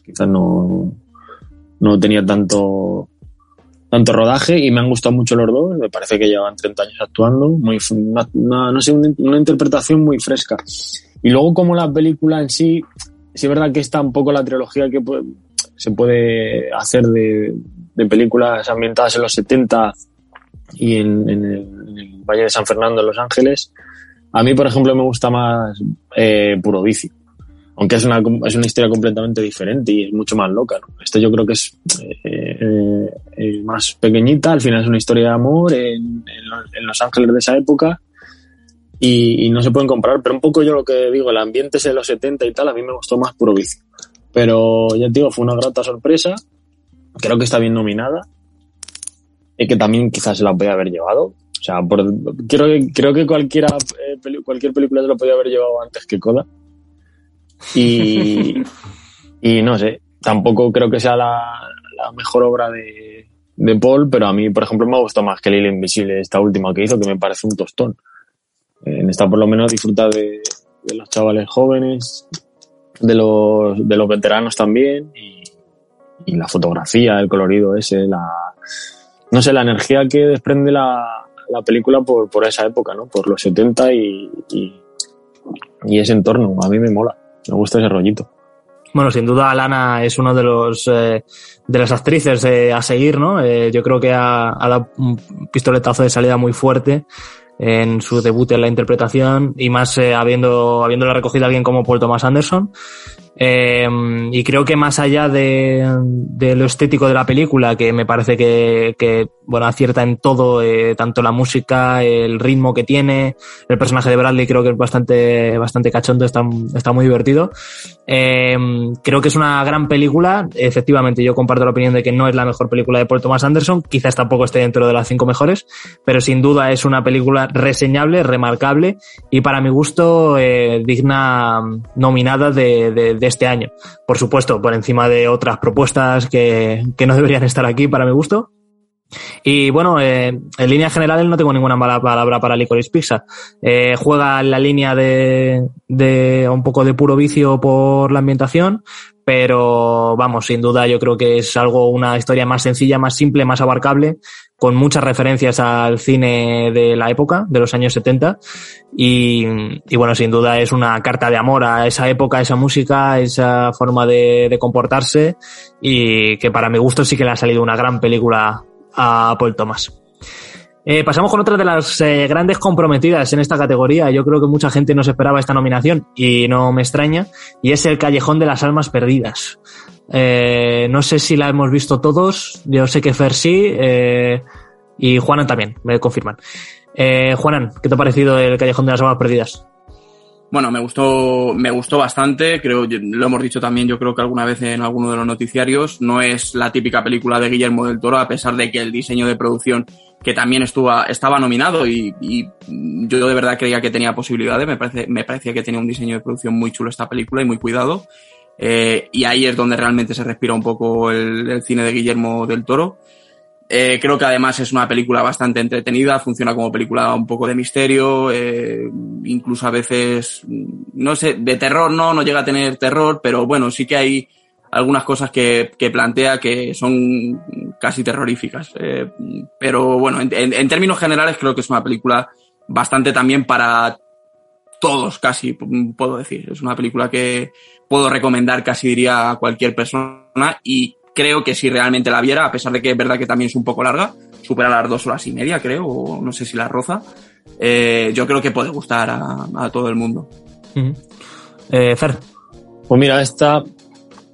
quizás no, no tenía tanto tanto rodaje y me han gustado mucho los dos. Me parece que llevan 30 años actuando, muy una, una, no sé, una, interpretación muy fresca. Y luego como la película en sí, sí es verdad que está un poco la trilogía que se puede hacer de, de, películas ambientadas en los 70 y en, en, el, Valle de San Fernando, en Los Ángeles. A mí, por ejemplo, me gusta más eh, Puro Vicio aunque es una, es una historia completamente diferente y es mucho más loca. ¿no? Esto yo creo que es eh, eh, más pequeñita, al final es una historia de amor en, en, los, en Los Ángeles de esa época y, y, no se pueden comparar, pero un poco yo lo que digo, el ambiente es de los 70 y tal, a mí me gustó más puro vicio. Pero ya te digo, fue una grata sorpresa, creo que está bien nominada y que también quizás se la podía haber llevado. O sea, por, creo, que, creo que cualquiera, eh, peli, cualquier película se la podía haber llevado antes que Coda. Y, y no sé, tampoco creo que sea la, mejor obra de, de, Paul, pero a mí, por ejemplo, me ha gustado más que Lila Invisible, esta última que hizo, que me parece un tostón. En esta, por lo menos, disfruta de, los chavales jóvenes, de los, de los veteranos también, y, y, la fotografía, el colorido ese, la, no sé, la energía que desprende la, la película por, por esa época, ¿no? Por los 70 y, y, y ese entorno, a mí me mola me gusta ese rollito. Bueno, sin duda Alana es uno de los eh, de las actrices eh, a seguir, ¿no? Eh, yo creo que ha, dado un pistoletazo de salida muy fuerte en su debut en la interpretación y más habiendo habiéndole recogido a alguien como Paul Thomas Anderson. Eh, y creo que más allá de, de, lo estético de la película, que me parece que, que bueno, acierta en todo, eh, tanto la música, el ritmo que tiene, el personaje de Bradley creo que es bastante, bastante cachondo, está, está muy divertido. Eh, creo que es una gran película. Efectivamente, yo comparto la opinión de que no es la mejor película de Paul Thomas Anderson, quizás tampoco esté dentro de las cinco mejores, pero sin duda es una película reseñable, remarcable y para mi gusto eh, digna nominada de, de, de, este año. Por supuesto, por encima de otras propuestas que, que no deberían estar aquí para mi gusto. Y bueno, eh, en línea general no tengo ninguna mala palabra para Licorice Pizza. Eh, juega en la línea de, de un poco de puro vicio por la ambientación, pero vamos, sin duda yo creo que es algo, una historia más sencilla, más simple, más abarcable, con muchas referencias al cine de la época, de los años 70, y, y bueno, sin duda es una carta de amor a esa época, esa música, esa forma de, de comportarse, y que para mi gusto sí que le ha salido una gran película a Paul Thomas. Eh, pasamos con otra de las eh, grandes comprometidas en esta categoría. Yo creo que mucha gente no esperaba esta nominación y no me extraña. Y es el Callejón de las Almas Perdidas. Eh, no sé si la hemos visto todos. Yo sé que Fer sí. Eh, y Juanan también, me confirman. Juanan, ¿qué te ha parecido el Callejón de las Almas Perdidas? Bueno, me gustó, me gustó bastante, creo, lo hemos dicho también, yo creo que alguna vez en alguno de los noticiarios, no es la típica película de Guillermo del Toro, a pesar de que el diseño de producción, que también estuvo, estaba nominado y, y yo de verdad creía que tenía posibilidades, me, parece, me parecía que tenía un diseño de producción muy chulo esta película y muy cuidado, eh, y ahí es donde realmente se respira un poco el, el cine de Guillermo del Toro. Eh, creo que además es una película bastante entretenida, funciona como película un poco de misterio, eh, incluso a veces, no sé, de terror no, no llega a tener terror, pero bueno, sí que hay algunas cosas que, que plantea que son casi terroríficas. Eh, pero bueno, en, términos generales creo que es una película bastante también para todos, casi, puedo decir. Es una película que puedo recomendar casi diría a cualquier persona y creo que si realmente la viera, a pesar de que es verdad que también es un poco larga, supera las dos horas y media, creo, o no sé si la roza, eh, yo creo que puede gustar a, a todo el mundo. Uh -huh. eh, Fer. Pues mira, esta,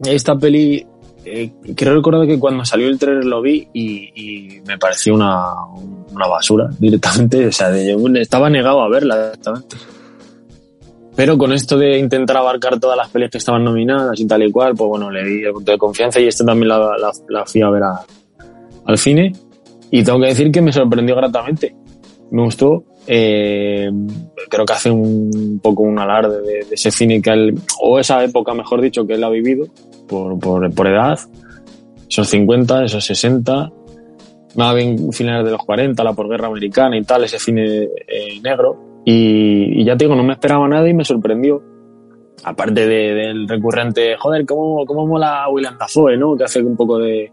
esta peli, eh, creo recordar que cuando salió el trailer lo vi y, me pareció una, una, basura [LAUGHS] directamente, o sea, estaba negado a verla directamente. Pero con esto de intentar abarcar todas las peleas que estaban nominadas y tal y cual, pues bueno, le di el punto de confianza y este también la, la, fui a ver al cine. Y tengo que decir que me sorprendió gratamente. Me gustó. Eh, creo que hace un poco un alarde de, de, ese cine que él, o esa época, mejor dicho, que él ha vivido por, por, por edad. Esos 50, esos 60, más bien finales de los 40, la posguerra americana y tal, ese cine eh, negro. Y, ya te digo, no me esperaba nada y me sorprendió. Aparte de, del recurrente, joder, cómo, cómo mola William Dafoe, ¿no? Que hace un poco de,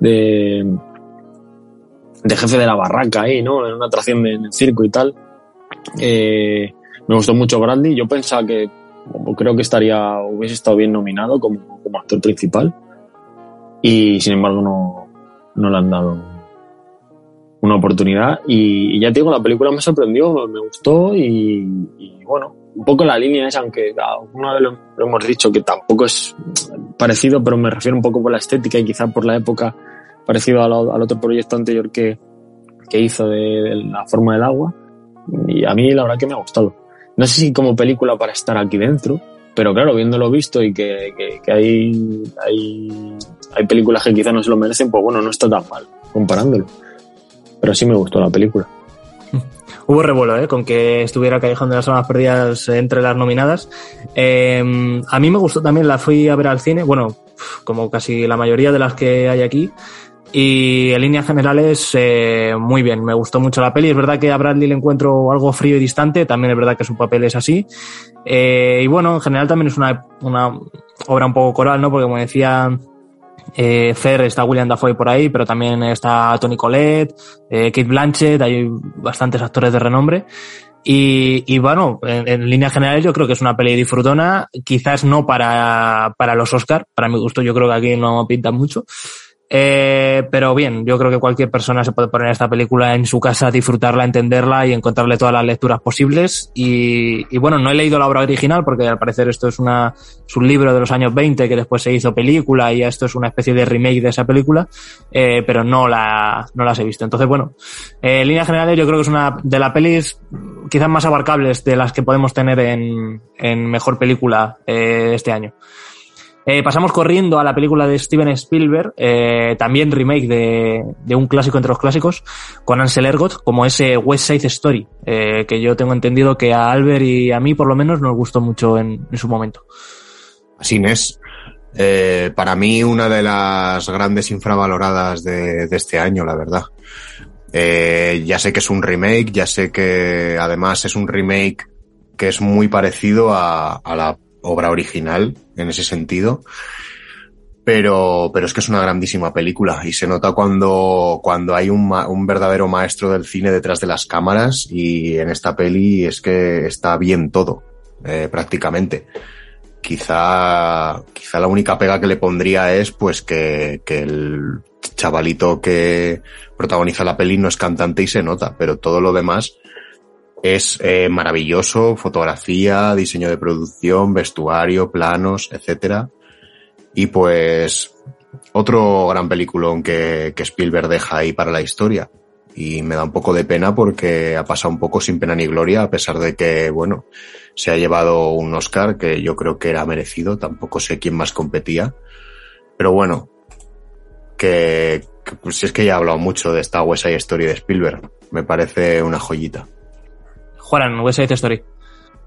de, de jefe de la barraca ahí, ¿no? En una atracción de, en el circo y tal. Eh, me gustó mucho Brandy. Yo pensaba que creo que estaría, hubiese estado bien nominado como, actor principal. Y sin embargo no, no le han dado una oportunidad y, ya te digo, la película me sorprendió, me gustó y, bueno, un poco la línea es, aunque alguna vez lo, lo, hemos dicho que tampoco es parecido, pero me refiero un poco por la estética y quizá por la época parecido al, al otro proyecto anterior que, que hizo de, de, la forma del agua y a mí la verdad que me ha gustado. No sé si como película para estar aquí dentro, pero claro, viéndolo visto y que, que, que hay, hay, hay películas que quizá no se lo merecen, pues bueno, no está tan mal comparándolo pero sí me gustó la película. [LAUGHS] Hubo revuelo ¿eh? con que estuviera Callejón de las Almas Perdidas entre las nominadas. Eh, a mí me gustó también, la fui a ver al cine, bueno, como casi la mayoría de las que hay aquí. Y en líneas generales, eh, muy bien, me gustó mucho la peli. Es verdad que a Bradley le encuentro algo frío y distante, también es verdad que su papel es así. Eh, y bueno, en general también es una, una obra un poco coral, ¿no? Porque como decía eh, Fer, está William Dafoe por ahí, pero también está Tony Collette, eh, Kate Blanchett, hay bastantes actores de renombre. Y, y bueno, en, en líneas generales yo creo que es una peli disfrutona, quizás no para, para los Oscar, para mi gusto yo creo que aquí no pinta mucho, eh, pero bien, yo creo que cualquier persona se puede poner esta película en su casa, disfrutarla, entenderla y encontrarle todas las lecturas posibles. Y, bueno, no he leído la obra original porque al parecer esto es, una, es un libro de los años 20 que después se hizo película y esto es una especie de remake de esa película, eh, pero no, la, no las he visto. Entonces, bueno, eh, en líneas generales yo creo que es una de las pelis quizás más abarcables de las que podemos tener en, en mejor película eh, este año. Eh, pasamos corriendo a la película de Steven Spielberg, eh, también remake de, de, un clásico entre los clásicos, con Ansel Ergot, como ese West Side Story, eh, que yo tengo entendido que a Albert y a mí por lo menos nos gustó mucho en, en su momento. Así es. Para mí una de las grandes infravaloradas de, de este año, la verdad. Ya sé que es un remake, ya sé que además es un remake que es muy parecido a, a la obra original en ese sentido. Pero, pero es que es una grandísima película y se nota cuando, cuando hay un, un verdadero maestro del cine detrás de las cámaras y en esta peli es que está bien todo, eh, prácticamente. Quizá, quizá la única pega que le pondría es pues que, que el chavalito que protagoniza la peli no es cantante y se nota, pero todo lo demás es eh, maravilloso, fotografía, diseño de producción, vestuario, planos, etcétera. Y pues otro gran peliculón que, que Spielberg deja ahí para la historia. Y me da un poco de pena porque ha pasado un poco sin pena ni gloria, a pesar de que, bueno, se ha llevado un Oscar que yo creo que era merecido, tampoco sé quién más competía. Pero bueno, que, que pues es que ya he hablado mucho de esta West Side Story de Spielberg. Me parece una joyita. Juanan, West Side Story.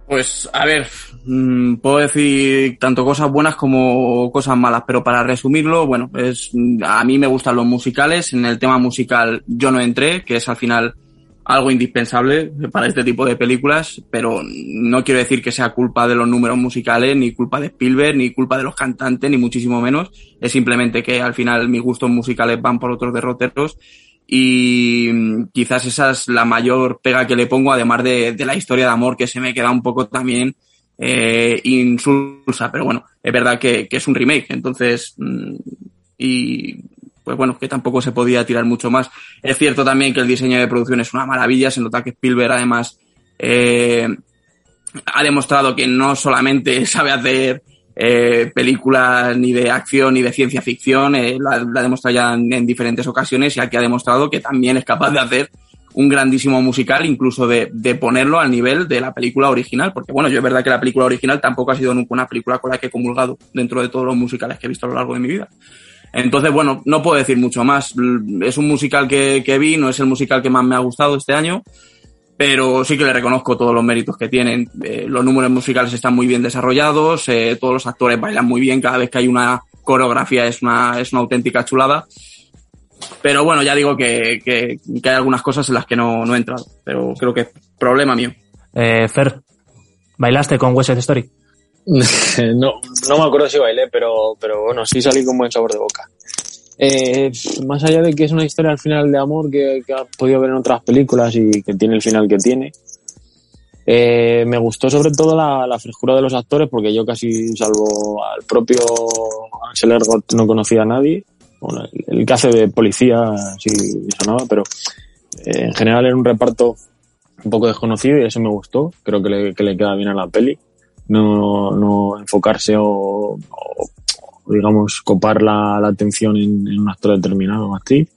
Pues, a ver, mmm, puedo decir tanto cosas buenas como cosas malas, pero para resumirlo, bueno, es, a mí me gustan los musicales. En el tema musical yo no entré, que es al final algo indispensable para este tipo de películas, pero no quiero decir que sea culpa de los números musicales, ni culpa de Spielberg, ni culpa de los cantantes, ni muchísimo menos. Es simplemente que al final mis gustos musicales van por otros derroteros y quizás esa es la mayor pega que le pongo, además de, de la historia de amor que se me queda un poco también eh, insulsa, pero bueno, es verdad que, que es un remake, entonces, mm, y pues bueno, que tampoco se podía tirar mucho más. Es cierto también que el diseño de producción es una maravilla, se nota que Spielberg además eh, ha demostrado que no solamente [LAUGHS] sabe hacer eh, películas ni de acción ni de ciencia ficción, eh, la, la ha demostrado ya en, en, diferentes ocasiones y aquí ha demostrado que también es capaz de hacer un grandísimo musical, incluso de, de, ponerlo al nivel de la película original, porque bueno, yo es verdad que la película original tampoco ha sido nunca una película con la que he comulgado dentro de todos los musicales que he visto a lo largo de mi vida. Entonces, bueno, no puedo decir mucho más. Es un musical que, que vi, no es el musical que más me ha gustado este año, pero sí que le reconozco todos los méritos que tienen. Eh, los números musicales están muy bien desarrollados, eh, todos los actores bailan muy bien, cada vez que hay una coreografía es una, es una auténtica chulada. Pero bueno, ya digo que, que, que hay algunas cosas en las que no, no, he entrado, pero creo que es problema mío. Eh, Fer, ¿bailaste con West Side Story? [LAUGHS] no, no me acuerdo si bailé, pero, pero bueno, sí salí con buen sabor de boca. Eh, más allá de que es una historia al final de amor que, que has podido ver en otras películas y que tiene el final que tiene, eh, me gustó sobre todo la, la, frescura de los actores porque yo casi, salvo al propio Ansel Ergot, no conocía a nadie. Bueno, el, el que hace de policía sí sonaba, pero eh, en general era un reparto un poco desconocido y eso me gustó. Creo que le, que le queda bien a la peli. No, no enfocarse o, o digamos, copar la, la atención en, un actor determinado o actriz.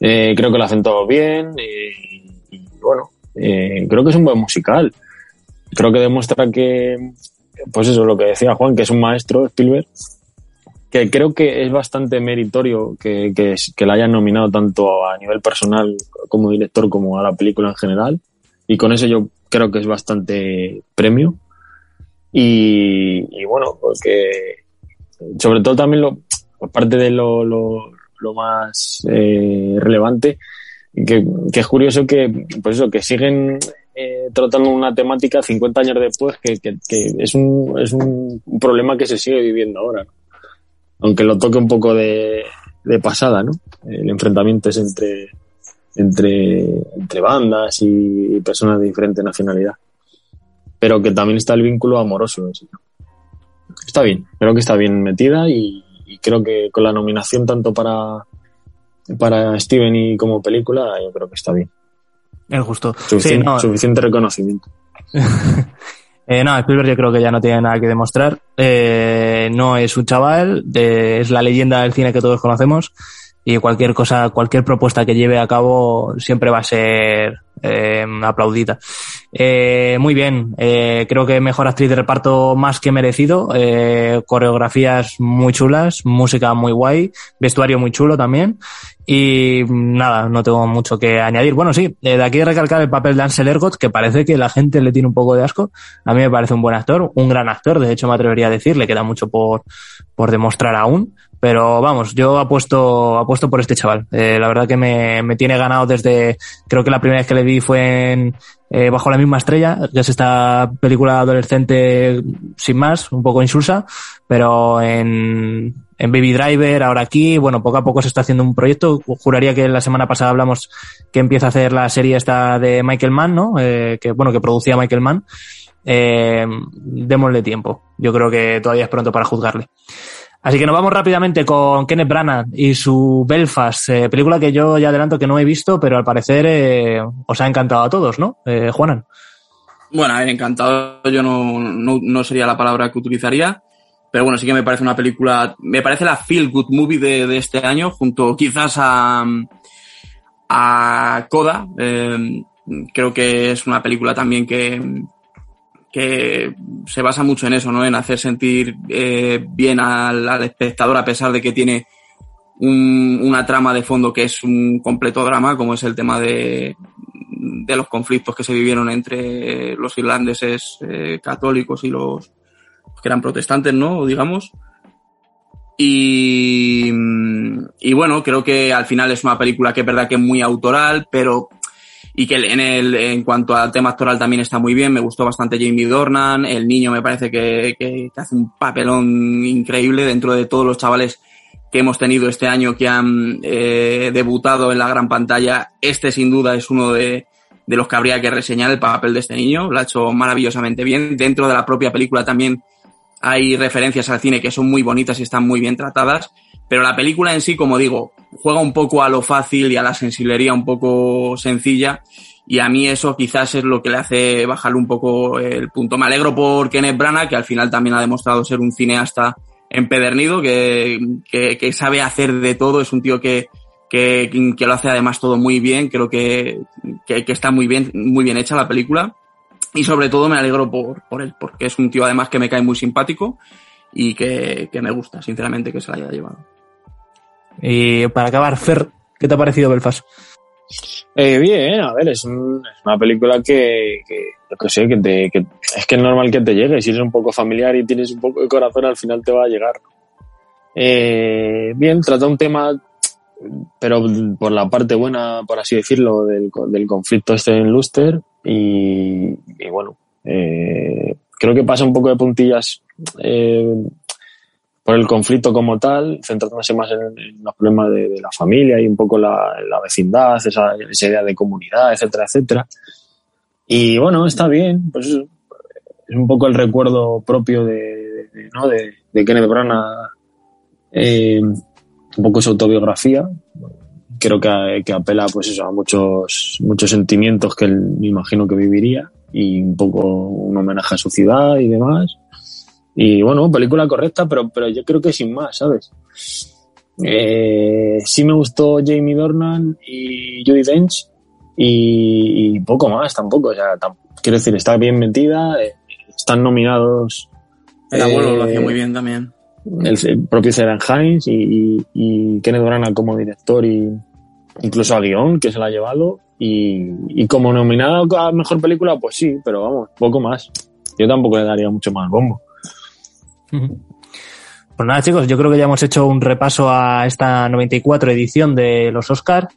Eh, creo que lo hacen todo bien y, y bueno, eh, creo que es un buen musical. Creo que demuestra que, pues eso, lo que decía Juan, que es un maestro, Spielberg, que creo que es bastante meritorio que, que, que la hayan nominado tanto a nivel personal como director como a la película en general. Y con eso yo creo que es bastante premio. Y, y bueno, porque sobre todo también lo, aparte de lo, lo, lo más eh, relevante, que, que, es curioso que, pues eso, que siguen eh, tratando una temática 50 años después, que, que, que, es, un, es un problema que se sigue viviendo ahora, ¿no? aunque lo toque un poco de, de pasada, ¿no? El enfrentamiento es entre, entre, entre bandas y personas de diferente nacionalidad. Pero que también está el vínculo amoroso. ¿sí? Está bien, creo que está bien metida y, y creo que con la nominación tanto para para Steven y como película, yo creo que está bien. Es justo. Suficiente, sí, no. suficiente reconocimiento. [LAUGHS] eh, no, Spielberg yo creo que ya no tiene nada que demostrar. Eh, no es un chaval, de, es la leyenda del cine que todos conocemos y cualquier cosa, cualquier propuesta que lleve a cabo siempre va a ser eh, aplaudida. Eh, muy bien, eh, creo que mejor actriz de reparto más que merecido, eh, coreografías muy chulas, música muy guay, vestuario muy chulo también y nada, no tengo mucho que añadir. Bueno, sí, de aquí recalcar el papel de Ansel Ergot, que parece que la gente le tiene un poco de asco. A mí me parece un buen actor, un gran actor, de hecho me atrevería a decir, le queda mucho por, por demostrar aún. Pero vamos, yo apuesto, apuesto por este chaval. Eh, la verdad que me, me tiene ganado desde, creo que la primera vez que le vi fue en eh, Bajo la misma estrella, que es esta película adolescente sin más, un poco insulsa, pero en, en Baby Driver, ahora aquí, bueno, poco a poco se está haciendo un proyecto. Juraría que la semana pasada hablamos que empieza a hacer la serie esta de Michael Mann, ¿no? Eh, que, bueno, que producía Michael Mann. Eh, démosle tiempo. Yo creo que todavía es pronto para juzgarle. Así que nos vamos rápidamente con Kenneth Branagh y su Belfast, eh, película que yo ya adelanto que no he visto, pero al parecer eh, os ha encantado a todos, ¿no? Eh, Juanan. Bueno, encantado yo no, no, no, sería la palabra que utilizaría, pero bueno, sí que me parece una película, me parece la feel good movie de, de este año, junto quizás a, a Coda. Eh, creo que es una película también que, que se basa mucho en eso, ¿no? En hacer sentir eh, bien al, espectador a pesar de que tiene un, una trama de fondo que es un completo drama, como es el tema de, de los conflictos que se vivieron entre los irlandeses eh, católicos y los que eran protestantes, ¿no? Digamos. Y, y bueno, creo que al final es una película que es verdad que es muy autoral, pero y que en, el, en cuanto al tema actoral también está muy bien. Me gustó bastante Jamie Dornan. El niño me parece que, que, hace un papelón increíble dentro de todos los chavales que hemos tenido este año que han eh, debutado en la gran pantalla. Este sin duda es uno de, de los que habría que reseñar el papel de este niño. Lo ha hecho maravillosamente bien. Dentro de la propia película también hay referencias al cine que son muy bonitas y están muy bien tratadas. Pero la película en sí, como digo, juega un poco a lo fácil y a la sensiblería un poco sencilla. Y a mí eso quizás es lo que le hace bajar un poco el punto. Me alegro por Kenneth Branagh, que al final también ha demostrado ser un cineasta empedernido, que, que, que sabe hacer de todo. Es un tío que, que, que lo hace además todo muy bien, creo que, que, está muy bien, muy bien hecha la película. Y sobre todo me alegro por, por él, porque es un tío además que me cae muy simpático y que, que me gusta, sinceramente, que se la haya llevado. Y para acabar, Fer, ¿qué te ha parecido Belfast? Eh, bien, a ver, es, un, una película que, que, que sé, que, te, que es que es normal que te llegue. Si eres un poco familiar y tienes un poco de corazón, al final te va a llegar. Eh, bien, trata un tema, pero por la parte buena, por así decirlo, del, del conflicto este en Luster. Y, y bueno, eh, creo que pasa un poco de puntillas eh, por el conflicto como tal, centrándose más en, en los problemas de, de, la familia y un poco la, la vecindad, esa, esa, idea de comunidad, etcétera, etcétera. Y bueno, está bien, pues es un poco el recuerdo propio de, de ¿no? de, de Kenneth Branagh, eh, un poco su autobiografía. Creo que, que apela pues eso, a muchos, muchos sentimientos que él me imagino que viviría y un poco un homenaje a su ciudad y demás. Y bueno, película correcta, pero, pero yo creo que sin más, ¿sabes? Eh, sí me gustó Jamie Dornan y Judy Dench y, y, poco más tampoco. O sea, tam quiero decir, está bien metida, eh, están nominados. El abuelo eh, lo hacía muy bien también. El, el propio Seren Hines y, y, y, Kenneth Branagh como director y incluso a guion, que se la ha llevado. Y, y como nominada a mejor película, pues sí, pero vamos, poco más. Yo tampoco le daría mucho más bombo. Pues nada, chicos, yo creo que ya hemos hecho un repaso a esta 94 edición de los Oscar.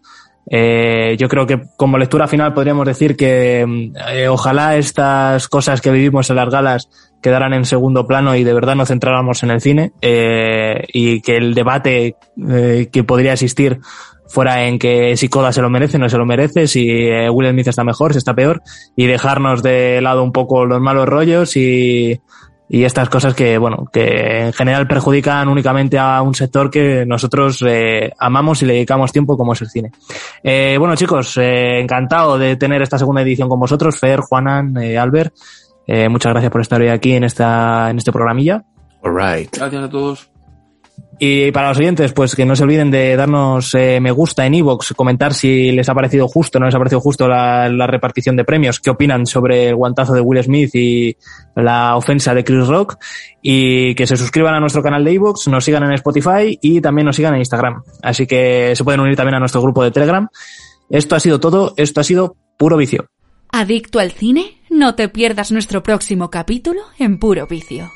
Eh, yo creo que como lectura final podríamos decir que eh, ojalá estas cosas que vivimos en las galas quedaran en segundo plano y de verdad nos centráramos en el cine eh, y que el debate eh, que podría existir fuera en que si Coda se lo merece, no se lo merece, si Will Smith está mejor, si está peor, y dejarnos de lado un poco los malos rollos y y estas cosas que, bueno, que en general perjudican únicamente a un sector que nosotros eh, amamos y le dedicamos tiempo como es el cine. Eh, bueno, chicos, eh, encantado de tener esta segunda edición con vosotros, Fer, Juanan, eh, Albert. Eh, muchas gracias por estar hoy aquí en esta en este programilla. All right. Gracias a todos. Y para los oyentes, pues que no se olviden de darnos eh, me gusta en iVoox, comentar si les ha parecido justo o no les ha parecido justo la, repartición de premios, qué opinan sobre el guantazo de Will Smith y la ofensa de Chris Rock, y que se suscriban a nuestro canal de iVoox, nos sigan en Spotify y también nos sigan en Instagram. Así que se pueden unir también a nuestro grupo de Telegram. Esto ha sido todo, esto ha sido puro vicio. ¿Adicto al cine? No te pierdas nuestro próximo capítulo en puro vicio.